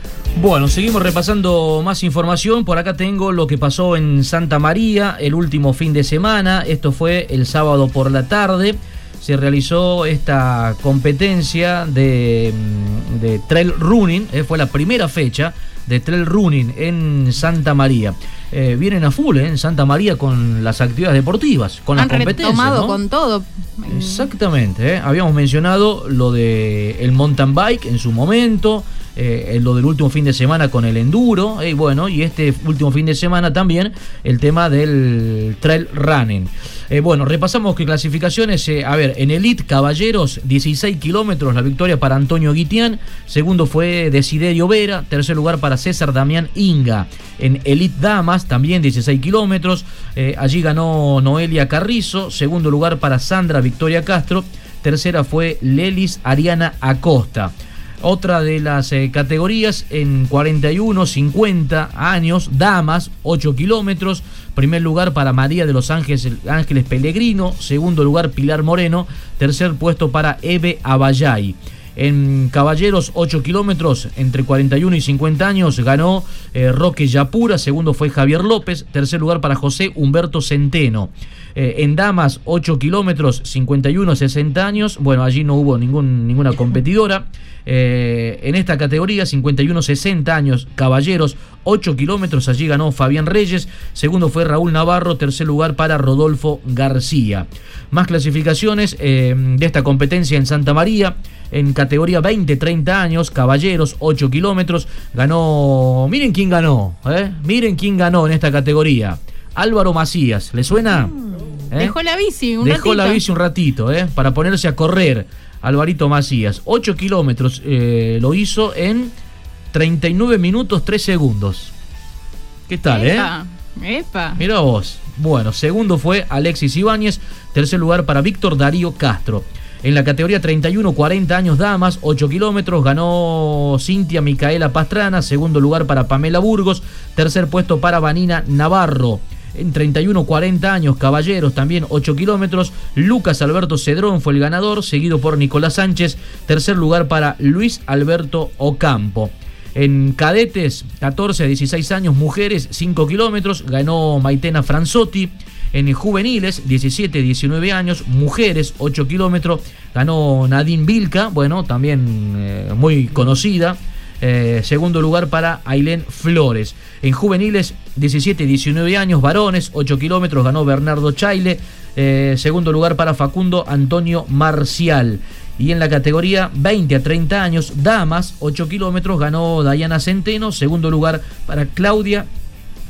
Bueno, seguimos repasando más información. Por acá tengo lo que pasó en Santa María el último fin de semana. Esto fue el sábado por la tarde. Se realizó esta competencia de, mm, de trail running. eh, fue la primera fecha de trail running en Santa María. Eh, vienen a full eh, en Santa María con las actividades deportivas, con las Han competencias. retomado ¿no? con todo. Exactamente, ¿eh? habíamos mencionado lo de el mountain bike en su momento, eh, lo del último fin de semana con el enduro, y bueno, y este último fin de semana también el tema del trail running. Eh, bueno, repasamos que clasificaciones, eh, a ver, en Elite Caballeros, 16 kilómetros, la victoria para Antonio Guitián, segundo fue Desiderio Vera, tercer lugar para César Damián Inga. En Elite Damas, también 16 kilómetros, allí ganó Noelia Carrizo, segundo lugar para Sandra Victoria Castro, tercera fue Lelis Ariana Acosta. Otra de las eh, categorías en 41, 50 años, damas, 8 kilómetros. Primer lugar para María de los Ángeles, Ángeles Pellegrino. Segundo lugar Pilar Moreno. Tercer puesto para Eve Abayay. En caballeros, 8 kilómetros, entre 41 y 50 años, ganó eh, Roque Yapura. Segundo fue Javier López. Tercer lugar para José Humberto Centeno. Eh, en damas, 8 kilómetros, 51 60 años. Bueno, allí no hubo ningún, ninguna competidora. Eh, en esta categoría, 51-60 años, caballeros, 8 kilómetros, allí ganó Fabián Reyes, segundo fue Raúl Navarro, tercer lugar para Rodolfo García. Más clasificaciones eh, de esta competencia en Santa María, en categoría 20-30 años, caballeros, 8 kilómetros, ganó, miren quién ganó, miren quién ganó en esta categoría, Álvaro Macías, ¿le suena? ¿Eh? Dejó la bici un Dejó la bici un ratito, ¿eh? Para ponerse a correr. Alvarito Macías. 8 kilómetros eh, lo hizo en 39 minutos 3 segundos. ¿Qué tal, eh? Epa, epa. Mira vos. Bueno, segundo fue Alexis Ibáñez. Tercer lugar para Víctor Darío Castro. En la categoría 31-40 años damas, 8 kilómetros, ganó Cintia Micaela Pastrana. Segundo lugar para Pamela Burgos. Tercer puesto para Vanina Navarro. En 31-40 años, caballeros, también 8 kilómetros. Lucas Alberto Cedrón fue el ganador, seguido por Nicolás Sánchez. Tercer lugar para Luis Alberto Ocampo. En cadetes, 14 a 16 años, mujeres, 5 kilómetros, ganó Maitena Franzotti. En juveniles, 17 a 19 años, mujeres, 8 kilómetros, ganó Nadine Vilca, bueno, también eh, muy conocida. Eh, segundo lugar para Ailén Flores. En juveniles, 17 y 19 años, varones, 8 kilómetros, ganó Bernardo Chaile. Eh, segundo lugar para Facundo Antonio Marcial. Y en la categoría 20 a 30 años, damas, 8 kilómetros, ganó Dayana Centeno. Segundo lugar para Claudia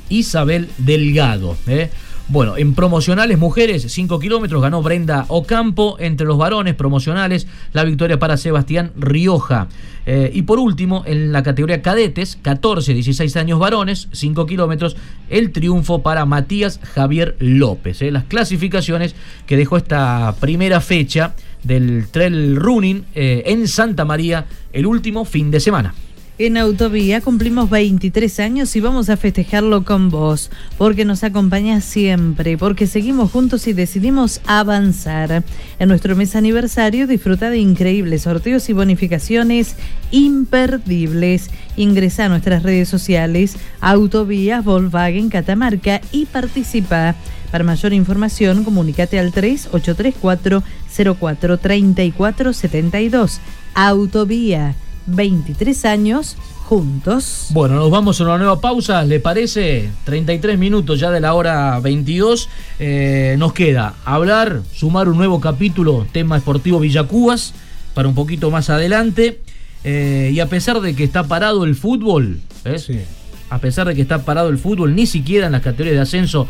Isabel Delgado. ¿eh? Bueno, en promocionales mujeres, 5 kilómetros, ganó Brenda Ocampo. Entre los varones promocionales, la victoria para Sebastián Rioja. Eh, y por último, en la categoría cadetes, 14, 16 años varones, 5 kilómetros, el triunfo para Matías Javier López. ¿eh? Las clasificaciones que dejó esta primera fecha del trail running eh, en Santa María el último fin de semana. En Autovía cumplimos 23 años y vamos a festejarlo con vos, porque nos acompañás siempre, porque seguimos juntos y decidimos avanzar. En nuestro mes aniversario disfruta de increíbles sorteos y bonificaciones imperdibles. Ingresa a nuestras redes sociales Autovía Volkswagen Catamarca y participa. Para mayor información, comunícate al 3834 043472. Autovía. 23 años juntos. Bueno, nos vamos a una nueva pausa, ¿le parece? 33 minutos ya de la hora 22. Eh, nos queda hablar, sumar un nuevo capítulo, tema esportivo Villacúas, para un poquito más adelante. Eh, y a pesar de que está parado el fútbol, ¿eh? a pesar de que está parado el fútbol, ni siquiera en las categorías de ascenso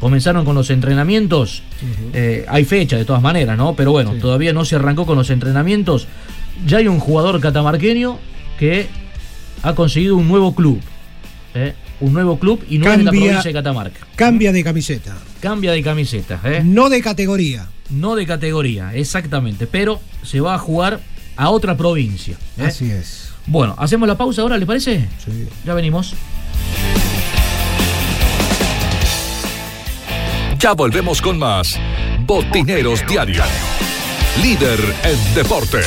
comenzaron con los entrenamientos. Eh, hay fecha de todas maneras, ¿no? Pero bueno, todavía no se arrancó con los entrenamientos. Ya hay un jugador catamarqueño que ha conseguido un nuevo club. ¿eh? Un nuevo club y no es de la Cambia- provincia de Catamarca. Cambia de camiseta. Cambia de camiseta. ¿eh? No de categoría. No de categoría, exactamente. Pero se va a jugar a otra provincia. ¿eh? Así es. Bueno, ¿hacemos la pausa ahora, le parece? Sí. Ya venimos. Ya volvemos con más Botineros Diario. Líder en deportes.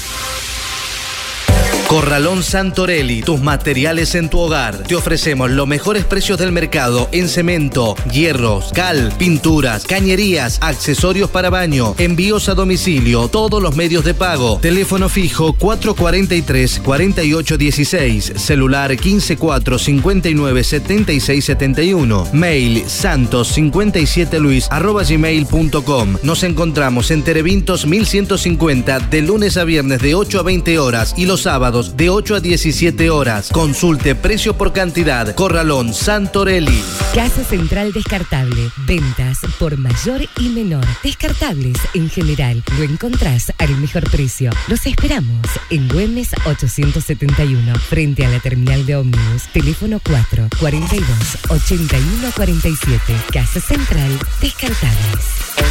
Corralón Santorelli, tus materiales en tu hogar. Te ofrecemos los mejores precios del mercado en cemento, hierros, cal, pinturas, cañerías, accesorios para baño, envíos a domicilio, todos los medios de pago. Teléfono fijo 443-4816, celular 154-59-7671, mail santos57luis arroba gmail.com. Nos encontramos en Terevintos 1150 de lunes a viernes de 8 a 20 horas y los sábados de 8 a 17 horas. Consulte precio por cantidad. Corralón Santorelli. Casa Central Descartable. Ventas por mayor y menor. Descartables en general. Lo encontrás al mejor precio. Los esperamos en Güemes 871, frente a la terminal de ómnibus. Teléfono 4 42 81 47. Casa Central Descartables.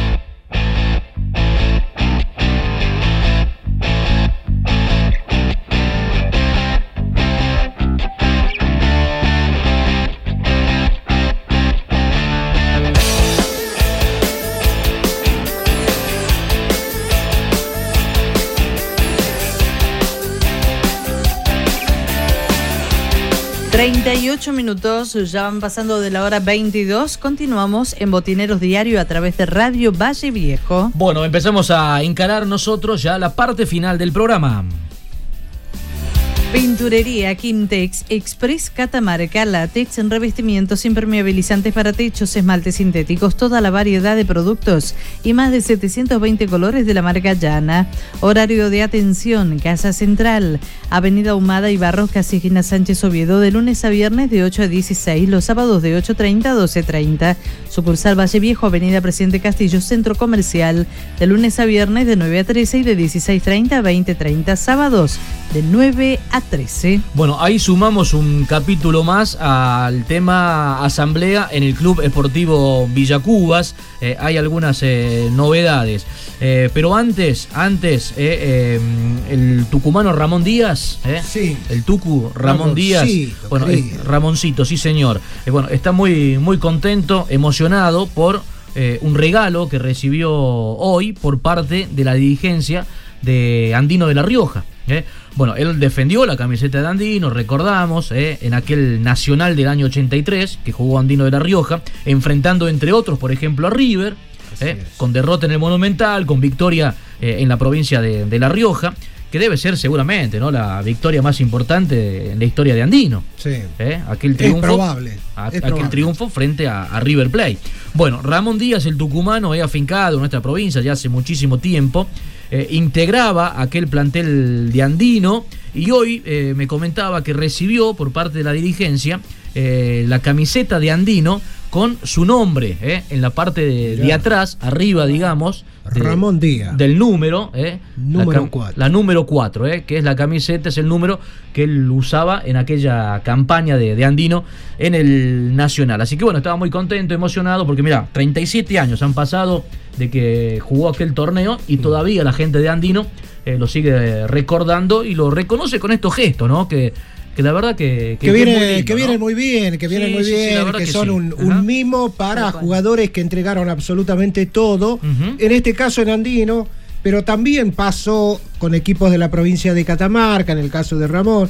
38 minutos, ya van pasando de la hora 22. Continuamos en Botineros Diario a través de Radio Valle Viejo. Bueno, empezamos a encarar nosotros ya la parte final del programa. Pinturería Quintex Express Catamarca, látex en revestimientos impermeabilizantes para techos, esmaltes sintéticos, toda la variedad de productos y más de 720 colores de la marca Llana. Horario de atención, Casa Central, Avenida Humada y Barros, Casi Sánchez Oviedo, de lunes a viernes de 8 a 16, los sábados de 8.30 a 12.30. Sucursal Valle Viejo, Avenida Presidente Castillo, Centro Comercial, de lunes a viernes de 9 a 13 y de 16.30 a 20.30, sábados de 9 a 13. Bueno, ahí sumamos un capítulo más al tema asamblea en el Club Esportivo Villacubas. Eh, hay algunas eh, novedades. Eh, pero antes, antes, eh, eh, el tucumano Ramón Díaz, eh, el Tucu Ramón Díaz, Ramoncito, bueno, eh. Ramoncito, sí señor. Eh, bueno, está muy, muy contento, emocionado por eh, un regalo que recibió hoy por parte de la dirigencia de Andino de la Rioja. ¿eh? Bueno, él defendió la camiseta de Andino, recordamos, ¿eh? en aquel Nacional del año 83, que jugó Andino de la Rioja, enfrentando entre otros, por ejemplo, a River, ¿eh? con derrota en el Monumental, con victoria eh, en la provincia de, de La Rioja, que debe ser seguramente ¿no? la victoria más importante en la historia de Andino. Sí. ¿eh? Aquel Es triunfo, probable, a- es aquel probable. triunfo frente a, a River Plate. Bueno, Ramón Díaz, el tucumano, es afincado en nuestra provincia ya hace muchísimo tiempo. Eh, integraba aquel plantel de Andino y hoy eh, me comentaba que recibió por parte de la dirigencia eh, la camiseta de Andino con su nombre en la parte de, atrás, arriba, digamos. De- Ramón Díaz. Del número, eh, Número la cam- cuatro. La número 4, eh, que es la camiseta, es el número que él usaba en aquella campaña de, de Andino en el Nacional. Así que bueno, estaba muy contento, emocionado, porque mira, 37 años han pasado de que jugó aquel torneo y Mm. todavía la gente de Andino eh, lo sigue recordando y lo reconoce con estos gestos, ¿no? Que, que la verdad que... Que, muy viene, lindo, que ¿no? vienen muy bien, que vienen Sí, muy sí, sí, la bien, que, son un, mimo para jugadores que entregaron absolutamente todo. En este caso en Andino, pero también pasó con equipos de la provincia de Catamarca, en el caso de Ramón,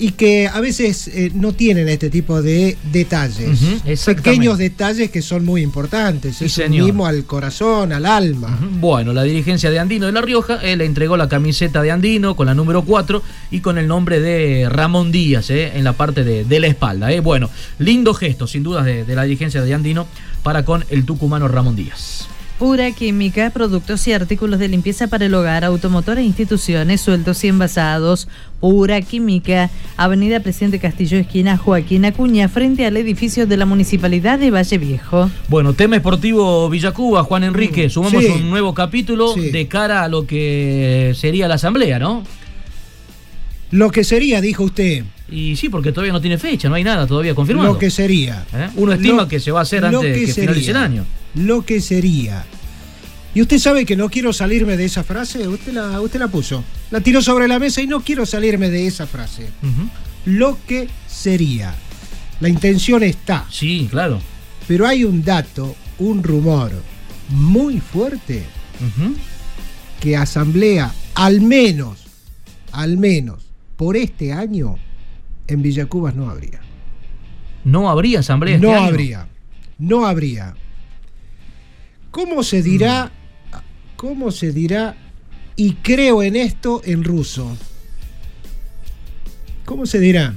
y que a veces eh, no tienen este tipo de detalles. Exactamente. Pequeños detalles que son muy importantes. Sí, es un mimo al corazón, al alma. Bueno, la dirigencia de Andino de La Rioja eh, le entregó la camiseta de Andino con la número 4 y con el nombre de Ramón Díaz eh, en la parte de, de la espalda. eh. Bueno, lindo gesto, sin dudas, de, de la dirigencia de Andino para con el tucumano Ramón Díaz. Pura Química, productos y artículos de limpieza para el hogar, automotor e instituciones, sueltos y envasados. Pura Química, Avenida Presidente Castillo, esquina Joaquín Acuña, frente al edificio de la Municipalidad de Valle Viejo. Bueno, tema esportivo Villacuba, Juan Enrique, sumamos sí. un nuevo capítulo Sí. de cara a lo que sería la asamblea, ¿no? Lo que sería, dijo usted. Y sí, porque todavía no tiene fecha, no hay nada todavía confirmado. Lo que sería. ¿Eh? Uno estima Lo- que se va a hacer antes de que, sería, finalice el año. Lo que sería. Y usted sabe que no quiero salirme de esa frase, usted la, usted la puso. La tiró sobre la mesa y no quiero salirme de esa frase. Lo que sería. La intención está. Sí, claro. Pero hay un dato, un rumor muy fuerte que Asamblea, al menos, al menos, por este año, en Villacubas no habría. No habría asamblea este No año? habría. No habría. ¿Cómo se dirá? ¿Cómo se dirá? Y creo en esto en ruso. ¿Cómo se dirá?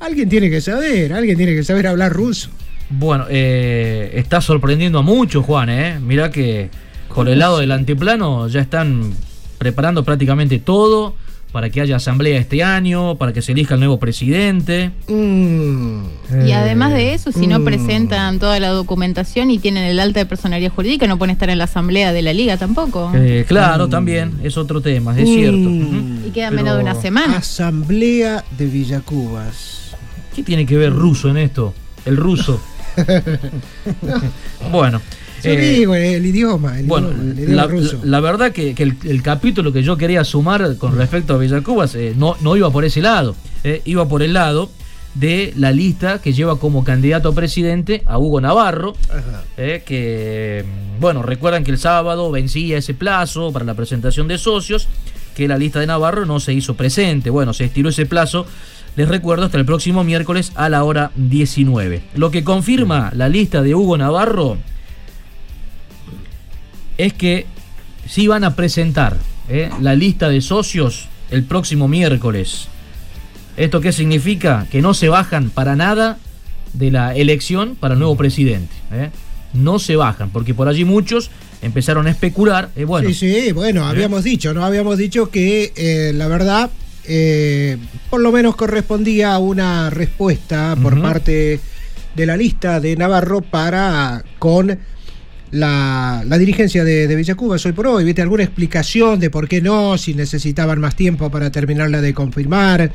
Alguien tiene que saber, alguien tiene que saber hablar ruso. Bueno, eh, está sorprendiendo a muchos, Juan, ¿eh? Mirá que por el lado del antiplano ya están preparando prácticamente todo para que haya asamblea este año, para que se elija el nuevo presidente. Mm. Y además de eso, si no Mm. presentan toda la documentación y tienen el alta de personalidad jurídica, no pueden estar en la asamblea de la liga tampoco. Eh, claro, también es otro tema, es cierto. Mm. y queda menos de una semana. Asamblea de Villacubas. ¿Qué tiene que ver ruso en esto? El ruso. bueno. Yo eh, digo, el idioma, el Bueno, idioma, el idioma la, ruso. la verdad que, que el, el capítulo que yo quería sumar con respecto a Villacubas eh, no, no iba por ese lado, eh, iba por el lado de la lista que lleva como candidato a presidente a Hugo Navarro, eh, que, mm, bueno, recuerdan que el sábado vencía ese plazo para la presentación de socios, que la lista de Navarro no se hizo presente, bueno, se estiró ese plazo, les recuerdo, hasta el próximo miércoles a la hora 19. Lo que confirma la lista de Hugo Navarro es que sí van a presentar eh, la lista de socios el próximo miércoles ¿Esto qué significa? Que no se bajan para nada de la elección para el nuevo presidente. ¿eh? No se bajan, porque por allí muchos empezaron a especular. eh, bueno, Sí, sí, bueno, habíamos dicho, ¿no? Habíamos dicho que la verdad, por lo menos correspondía a una respuesta por parte de la lista de Navarro para con la, la dirigencia de, de Villa Cuba hoy por hoy. ¿Viste alguna explicación de por qué no? Si necesitaban más tiempo para terminarla de confirmar,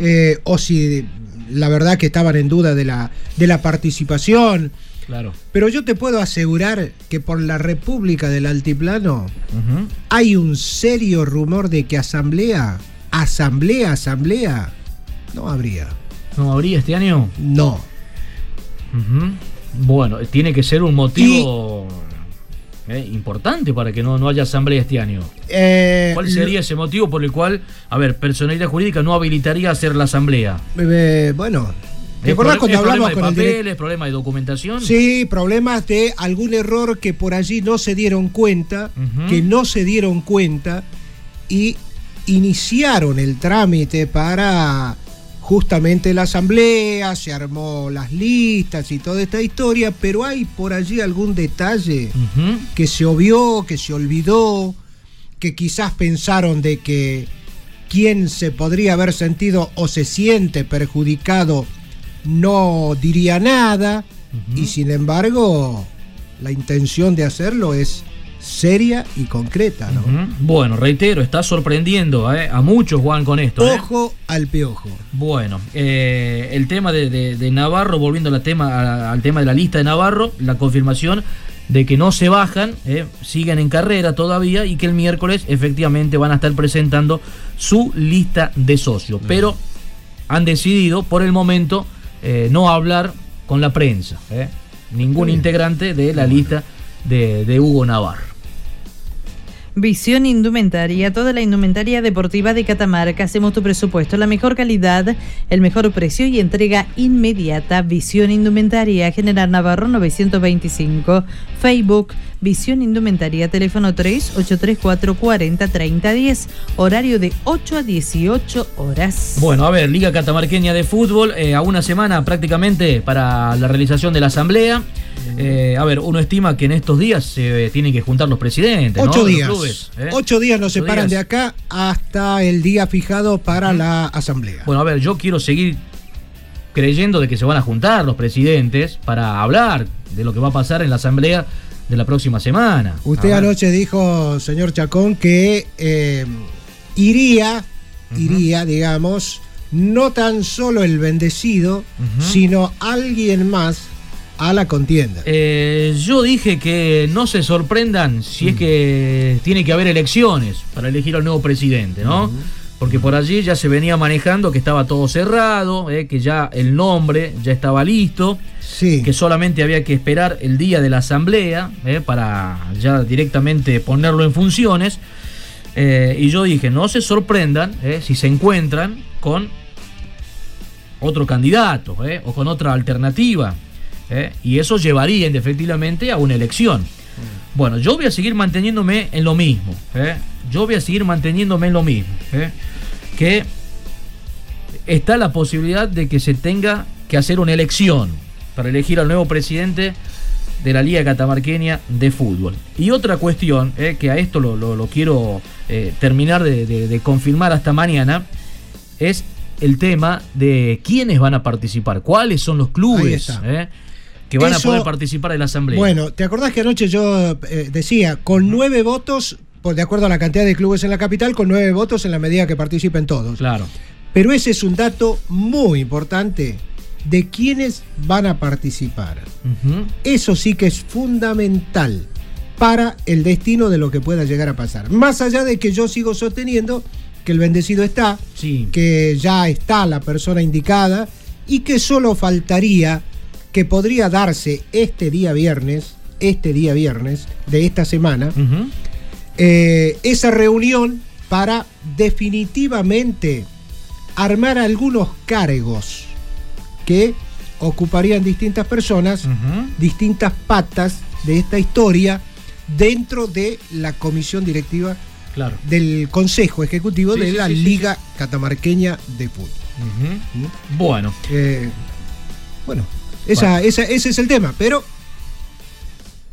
eh, o si la verdad que estaban en duda de la, de la participación. claro. Pero yo te puedo asegurar que por la República del Altiplano hay un serio rumor de que asamblea, asamblea, asamblea, no habría. ¿No habría este año? No. Bueno, tiene que ser un motivo eh, importante para que no, no haya asamblea este año. Eh, ¿Cuál sería ese motivo por el cual, a ver, personalidad jurídica no habilitaría hacer la asamblea? eh, bueno, ¿te ¿Es acordás cuando hablamos con el direct- papeles, problema de documentación? Sí, problemas de algún error que por allí no se dieron cuenta, que no se dieron cuenta y iniciaron el trámite para justamente la asamblea, se armó las listas y toda esta historia, pero hay por allí algún detalle que se obvió, que se olvidó, que quizás pensaron de que quien se podría haber sentido o se siente perjudicado no diría nada y sin embargo la intención de hacerlo es seria y concreta. ¿no? Bueno, reitero, está sorprendiendo eh, a muchos, Juan, con esto. eh. Ojo al piojo. Bueno, eh, el tema de, de- de Navarro, volviendo al tema, al tema de la lista de Navarro, la confirmación de que no se bajan, siguen en carrera todavía y que el miércoles efectivamente van a estar presentando su lista de socios. Pero han decidido por el momento no hablar con la prensa. Ningún integrante de la lista de, de Hugo Navarro. Visión Indumentaria, toda la indumentaria deportiva de Catamarca. Hacemos tu presupuesto, la mejor calidad, el mejor precio y entrega inmediata. Visión Indumentaria, General Navarro 925. Facebook, Visión Indumentaria, teléfono 3834 40 30 10. Horario de 8 a 18 horas. Bueno, a ver, Liga Catamarqueña de Fútbol, eh, a una semana prácticamente para la realización de la asamblea. Eh, a ver, uno estima que en estos días se tienen que juntar los presidentes. ¿no? Ocho los días. clubes, ¿eh? Ocho días nos Ocho separan días. de acá hasta el día fijado para la asamblea. Bueno, a ver, yo quiero seguir creyendo de que se van a juntar los presidentes para hablar de lo que va a pasar en la asamblea de la próxima semana. Usted anoche dijo, señor Chacón, que eh, iría, iría, digamos, no tan solo el bendecido, sino alguien más a la contienda. Eh, yo dije que no se sorprendan si Mm. es que tiene que haber elecciones para elegir al nuevo presidente, ¿no? Porque por allí ya se venía manejando que estaba todo cerrado, eh, que ya el nombre ya estaba listo, que solamente había que esperar el día de la asamblea eh, para ya directamente ponerlo en funciones. Eh, y yo dije, no se sorprendan si se encuentran con otro candidato o con otra alternativa. y eso llevaría efectivamente a una elección. Bueno, yo voy a seguir manteniéndome en lo mismo. Yo voy a seguir manteniéndome en lo mismo. eh, Que está la posibilidad de que se tenga que hacer una elección para elegir al nuevo presidente de la Liga Catamarqueña de Fútbol. Y otra cuestión, eh, que a esto lo, lo- lo quiero eh, terminar de, de- de confirmar hasta mañana, es el tema de quiénes van a participar, cuáles son los clubes eh, que van a poder participar de la asamblea. Bueno, ¿te acordás que anoche yo eh, decía, con nueve votos, de acuerdo a la cantidad de clubes en la capital, con nueve votos en la medida que participen todos? Claro. Pero ese es un dato muy importante de quiénes van a participar. Eso sí que es fundamental para el destino de lo que pueda llegar a pasar. Más allá de que yo sigo sosteniendo que el bendecido está, que ya está la persona indicada y que solo faltaría que podría darse este día viernes, este día viernes de esta semana, eh, esa reunión para definitivamente armar algunos cargos que ocuparían distintas personas, distintas patas de esta historia dentro de la comisión directiva Claro. del Consejo Ejecutivo Sí, de sí, la sí, Liga Catamarqueña de Fútbol. Bueno. Eh, bueno, esa, Bueno. esa- ese es el tema, pero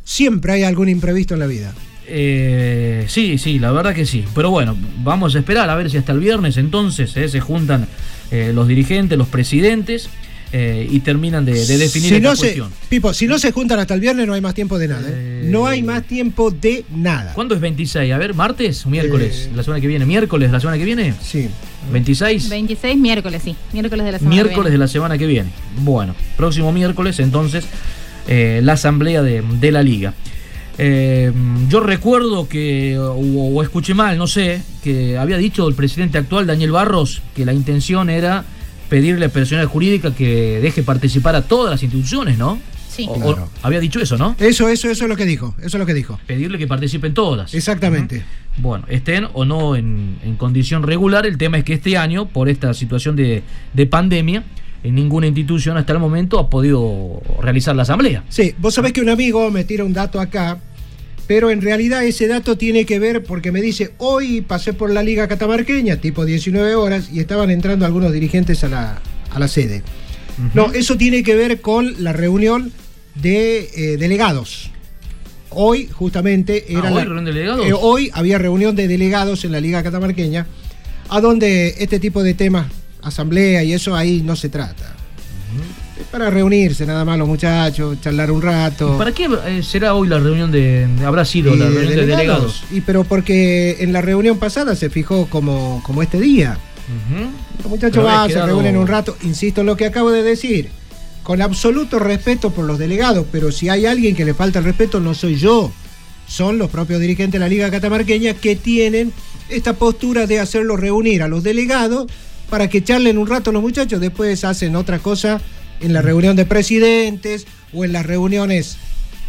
siempre hay algún imprevisto en la vida. Eh, sí, sí, la verdad que sí. Pero bueno, vamos a esperar a ver si hasta el viernes entonces eh, se juntan eh, los dirigentes, los presidentes eh, y terminan de, de definir si esta no se, cuestión. Pipo, si no se juntan hasta el viernes no hay más tiempo de nada. ¿eh? No hay más tiempo de nada. ¿Cuándo es 26? A ver, ¿martes o miércoles? Eh, ¿La semana que viene? ¿Miércoles la semana que viene? Sí. ¿26? 26 miércoles, sí. Miércoles de la semana. que Miércoles de viene. la semana que viene. Bueno, próximo miércoles entonces eh, la asamblea de, de la liga. Eh, yo recuerdo que, o, o escuché mal, no sé, que había dicho el presidente actual, Daniel Barros, que la intención era pedirle a personal jurídica que deje participar a todas las instituciones, ¿no? Sí. O- o- Claro. había dicho eso, ¿no? Eso, eso, eso es lo que dijo. Eso es lo que dijo. Pedirle que participen todas. Exactamente. Bueno, estén o no en, en condición regular, el tema es que este año, por esta situación de, de pandemia, ninguna institución hasta el momento ha podido realizar la asamblea. Sí, vos sabés que un amigo me tira un dato acá, pero en realidad ese dato tiene que ver porque me dice, hoy pasé por la Liga Catamarqueña, tipo 19 horas, y estaban entrando algunos dirigentes a la, a la sede. No, eso tiene que ver con la reunión de eh, delegados. Hoy, justamente, era Ah, ¿hoy la- reunión de delegados? eh, hoy había reunión de delegados en la Liga Catamarqueña, a donde este tipo de temas, asamblea y eso ahí no se trata. Es para reunirse nada más los muchachos, charlar un rato. ¿Para qué eh, será hoy la reunión de... habrá sido Y la reunión de delegados? Y pero porque en la reunión pasada se fijó como, como este día. Los muchachos van, se reúnen un rato, insisto en lo que acabo de decir, con absoluto respeto por los delegados, pero si hay alguien que le falta el respeto no soy yo, son los propios dirigentes de la Liga Catamarqueña que tienen esta postura de hacerlos reunir a los delegados para que charlen un rato los muchachos, después hacen otra cosa en la reunión de presidentes o en las reuniones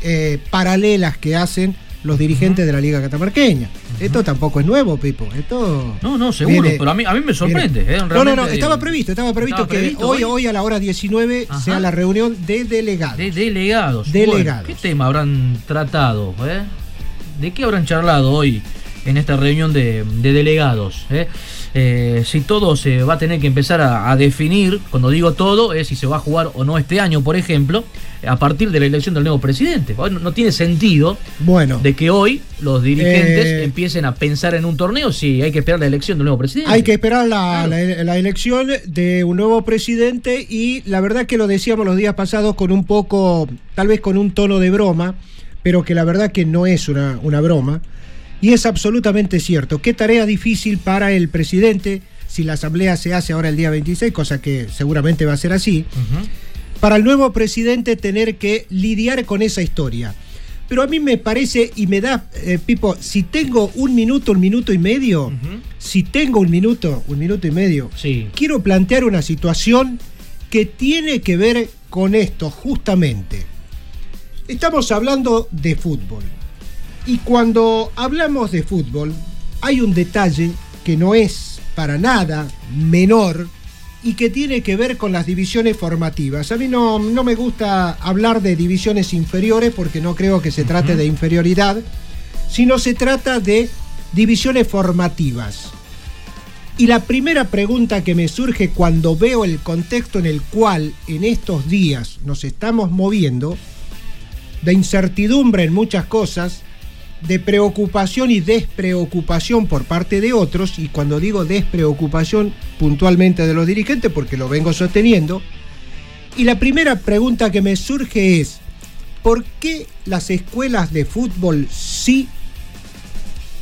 eh, paralelas que hacen los dirigentes de la Liga Catamarqueña. Esto tampoco es nuevo, Pipo. Esto No, no, seguro, viene- pero a mí, a mí me sorprende. eh, no, no, no, estaba eh, previsto, estaba previsto estaba que previsto hoy, hoy. hoy a la hora 19 Ajá. sea la reunión de delegados. De delegados. Delegados. Bueno, ¿Qué tema habrán tratado? eh? ¿De qué habrán charlado hoy en esta reunión de, de delegados? eh? Eh, si todo se va a tener que empezar a, a definir, cuando digo todo, es si se va a jugar o no este año, por ejemplo, a partir de la elección del nuevo presidente. Hoy No, no tiene sentido Bueno, de que hoy los dirigentes Eh, empiecen a pensar en un torneo si hay que esperar la elección del nuevo presidente. hay que esperar la, la- la elección de un nuevo presidente y la verdad que lo decíamos los días pasados con un poco, tal vez con un tono de broma, pero que la verdad que no es una, una broma. Y es absolutamente cierto. Qué tarea difícil para el presidente si la asamblea se hace ahora el día 26, cosa que seguramente va a ser así. para el nuevo presidente tener que lidiar con esa historia. Pero a mí me parece y me da, eh, Pipo, si tengo un minuto, un minuto y medio, si tengo un minuto, un minuto y medio, quiero plantear una situación que tiene que ver con esto justamente. Estamos hablando de fútbol. Y cuando hablamos de fútbol, hay un detalle que no es para nada menor y que tiene que ver con las divisiones formativas. A mí no, no me gusta hablar de divisiones inferiores porque no creo que se trate de inferioridad, sino se trata de divisiones formativas. Y la primera pregunta que me surge cuando veo el contexto en el cual en estos días nos estamos moviendo, de incertidumbre en muchas cosas, de preocupación y despreocupación por parte de otros, y cuando digo despreocupación puntualmente de los dirigentes, porque lo vengo sosteniendo, y la primera pregunta que me surge es, ¿por qué las escuelas de fútbol sí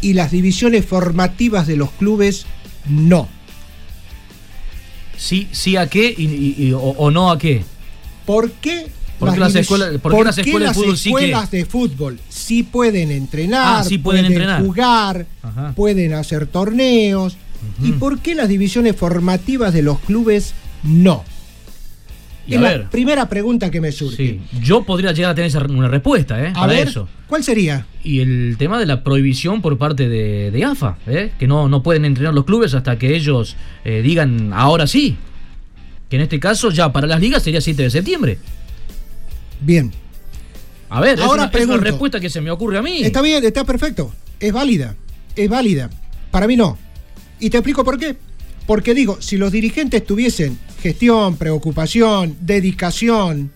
y las divisiones formativas de los clubes no? Sí, sí a qué y, y- y- o, o no a qué. ¿Por qué? ¿Por qué las escuelas- por qué las escuelas de fútbol sí que- escuelas de fútbol sí pueden entrenar, Ah, sí pueden entrenar. jugar, Ajá. pueden hacer torneos? ¿Y por qué las divisiones formativas de los clubes no? Y es la ver. primera pregunta que me surge. Sí, yo podría llegar a tener una respuesta, ¿eh? A para ver, eso. ¿cuál sería? Y el tema de la prohibición por parte de, de AFA, ¿eh? que no, no pueden entrenar los clubes hasta que ellos eh, digan ahora sí. Que en este caso ya para las ligas sería 7 de septiembre. Bien. A ver, es Ahora es, una, respuesta que se me ocurre a mí. Está bien, está perfecto. Es válida. Es válida. Para mí no. Y te explico por qué. Porque digo, si los dirigentes tuviesen gestión, preocupación, dedicación,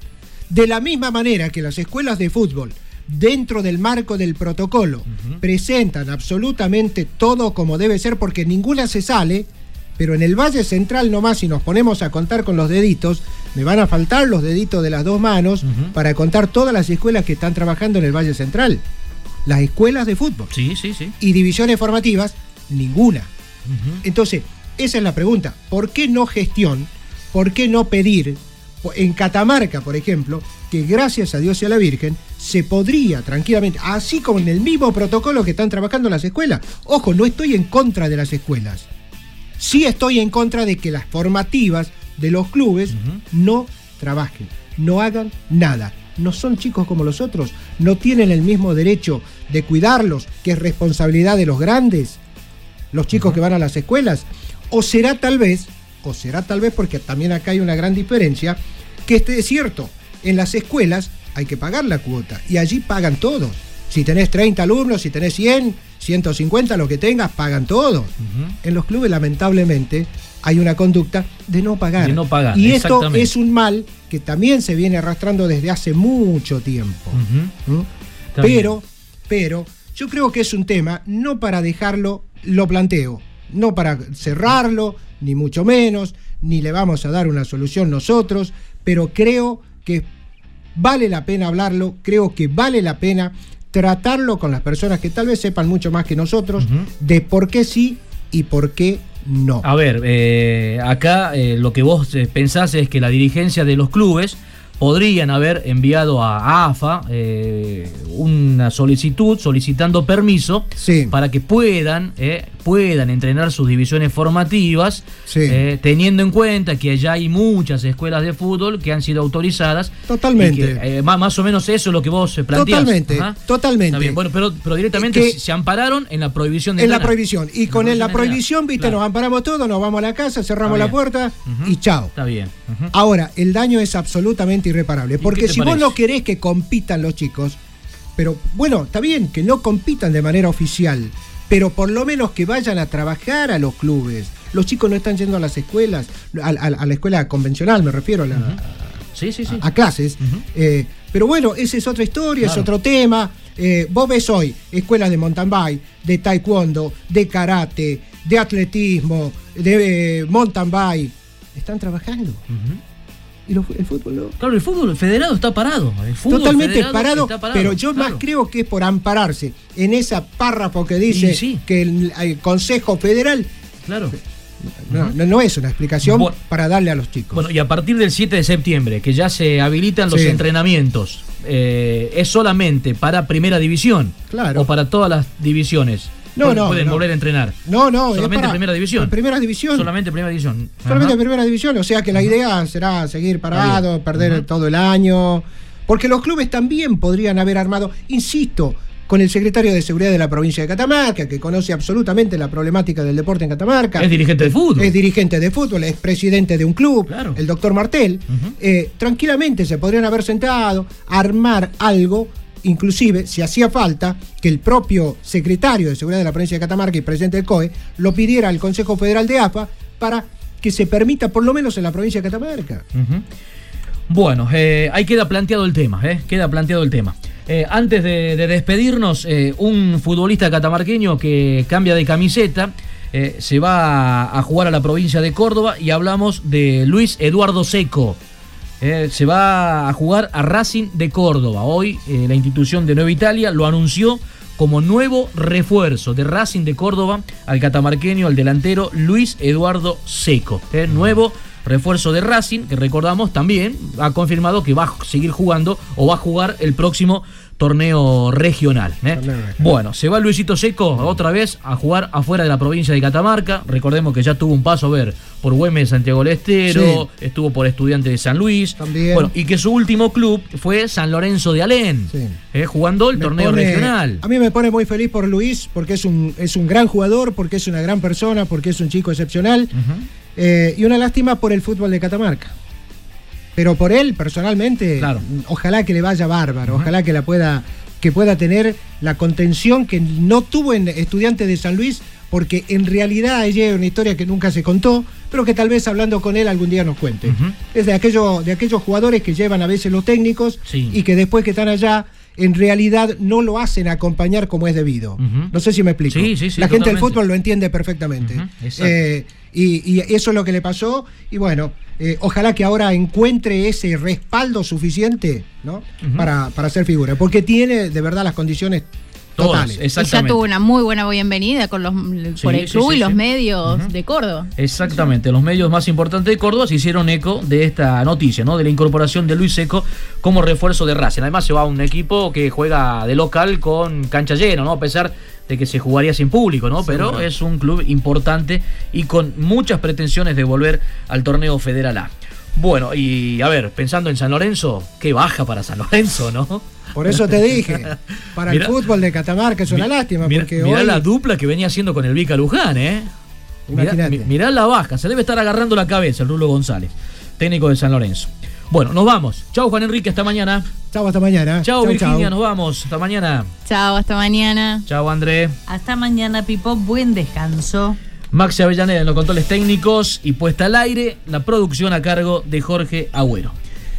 de la misma manera que las escuelas de fútbol, dentro del marco del protocolo, presentan absolutamente todo como debe ser, porque ninguna se sale, pero en el Valle Central nomás, si nos ponemos a contar con los deditos, me van a faltar los deditos de las dos manos para contar todas las escuelas que están trabajando en el Valle Central. Las escuelas de fútbol. Sí, sí, sí. Y divisiones formativas, ninguna. Entonces, esa es la pregunta. ¿Por qué no gestión? ¿Por qué no pedir? En Catamarca, por ejemplo, que gracias a Dios y a la Virgen, se podría tranquilamente, así como en el mismo protocolo que están trabajando las escuelas. Ojo, no estoy en contra de las escuelas. Sí estoy en contra de que las formativas de los clubes no trabajen, no hagan nada. No son chicos como los otros, no tienen el mismo derecho de cuidarlos, que es responsabilidad de los grandes, los chicos que van a las escuelas. O será tal vez, o será tal vez porque también acá hay una gran diferencia, que este es cierto, en las escuelas hay que pagar la cuota y allí pagan todos. Si tenés 30 alumnos, si tenés 100, 150, lo que tengas, pagan todos. En los clubes, lamentablemente, hay una conducta de no pagar. De no pagar, y esto es un mal que también se viene arrastrando desde hace mucho tiempo. Pero, pero, yo creo que es un tema, no para dejarlo, lo planteo, no para cerrarlo, ni mucho menos, ni le vamos a dar una solución nosotros, pero creo que vale la pena hablarlo, creo que vale la pena tratarlo con las personas que tal vez sepan mucho más que nosotros de por qué sí y por qué no. A ver, eh, acá eh, lo que vos eh, pensás es que la dirigencia de los clubes podrían haber enviado a AFA eh, una solicitud solicitando permiso para que puedan eh, puedan entrenar sus divisiones formativas eh, teniendo en cuenta que allá hay muchas escuelas de fútbol que han sido autorizadas Totalmente. que, eh, más, más o menos eso es lo que vos planteás Totalmente, Ajá. totalmente. Está bien, bueno pero, pero directamente Que- se- ampararon en la prohibición de En la prohibición. Y con la prohibición, viste, nos amparamos todos, nos vamos a la casa, cerramos la puerta y chao. Está bien. Ahora, el daño es absolutamente irreparable. Porque si vos no querés que compitan los chicos, pero bueno, está bien que no compitan de manera oficial, pero por lo menos que vayan a trabajar a los clubes. Los chicos no están yendo a las escuelas, a, a- a la escuela convencional, me refiero a, la- Sí, sí, sí. a clases. Eh, pero bueno, esa es otra historia, es otro tema. Eh, vos ves hoy escuelas de mountain bike, de taekwondo, de karate, de atletismo, de eh, mountain bike. Están trabajando. Lo- el fútbol no. Claro, el fútbol federado está parado. El fútbol Totalmente parado, está parado, pero yo claro. más creo que es por ampararse en esa párrafo que dice sí. que el, el Consejo Federal Claro. no, no- no es una explicación Bueno. para darle a los chicos. Bueno, y a partir del 7 de septiembre, que ya se habilitan los Sí. entrenamientos, eh, ¿es solamente para primera división? Claro. ¿O para todas las divisiones? No, no, Pueden no. volver a entrenar. no, no, Solamente para- primera división. Primera división. Solamente primera división. Solamente Ajá. primera división, o sea que la idea será seguir parado, perder todo el año. Porque los clubes también podrían haber armado, insisto, con el secretario de Seguridad de la provincia de Catamarca, que conoce absolutamente la problemática del deporte en Catamarca. Es dirigente de fútbol. Es dirigente de fútbol, es presidente de un club, el doctor Martel. Eh, tranquilamente se podrían haber sentado, armar algo, inclusive, si hacía falta, que el propio secretario de Seguridad de la provincia de Catamarca y presidente del COE lo pidiera al Consejo Federal de AFA para que se permita, por lo menos en la provincia de Catamarca. Bueno, eh, ahí queda planteado el tema, eh, queda planteado el tema. Eh, antes de, de despedirnos, eh, un futbolista catamarqueño que cambia de camiseta se va a jugar a la provincia de Córdoba y hablamos de Luis Eduardo Seco. Eh, se va a jugar a Racing de Córdoba. Hoy eh, la institución de Nueva Italia lo anunció como nuevo refuerzo de Racing de Córdoba al catamarqueño, al delantero Luis Eduardo Seco. Eh, nuevo refuerzo de Racing, que recordamos también ha confirmado que va a seguir jugando o va a jugar el próximo torneo regional. ¿eh? Bueno, se va Luisito Seco otra vez a jugar afuera de la provincia de Catamarca. Recordemos que ya tuvo un paso a ver por Güemes Santiago del Estero, estuvo por Estudiante de San Luis. También. Bueno, y que su último club fue San Lorenzo de Alén, eh, jugando el Me torneo pone- regional. A mí me pone muy feliz por Luis, porque es un, es un gran jugador, porque es una gran persona, porque es un chico excepcional. Eh, y una lástima por el fútbol de Catamarca. Pero por él, personalmente, ojalá que le vaya bárbaro, ojalá que la pueda, que pueda tener la contención que no tuvo en Estudiantes de San Luis porque en realidad ella es una historia que nunca se contó, pero que tal vez hablando con él algún día nos cuente. Es de, aquello, de aquellos jugadores que llevan a veces los técnicos Sí. y que después que están allá, en realidad no lo hacen acompañar como es debido. No sé si me explico. Sí, sí, sí, La gente del fútbol lo entiende perfectamente. Eh, y, y eso es lo que le pasó. Y bueno, eh, ojalá que ahora encuentre ese respaldo suficiente ¿no? para, para hacer figura. Porque tiene de verdad las condiciones Todas, totales. Y ya tuvo una muy buena bienvenida con los, por el sí, club sí, y los medios de Córdoba. Exactamente, los medios más importantes de Córdoba se hicieron eco de esta noticia, ¿no? De la incorporación de Luis Seco como refuerzo de Racing. Además se va a un equipo que juega de local con cancha llena, ¿no? A pesar de que se jugaría sin público, ¿no? Pero es un club importante y con muchas pretensiones de volver al torneo Federal A. Bueno, y a ver, pensando en San Lorenzo, qué baja para San Lorenzo, ¿no? Por eso te dije, para Mirá- el fútbol de Catamarca es una lástima. Mirá, porque mirá hoy, la dupla que venía haciendo con el Vica Luján, ¿eh? Mirá, Imagínate. mi- mirá la baja, se debe estar agarrando la cabeza el Rulo González, técnico de San Lorenzo. Bueno, nos vamos. Chau Juan Enrique, hasta mañana. Chau, hasta mañana. Chau, Chau, Virginia, chau. nos vamos. Hasta mañana. Chao, hasta mañana. Chau André. Hasta mañana, Pipo. Buen descanso. Maxi Avellaneda en los controles técnicos y puesta al aire la producción a cargo de Jorge Agüero.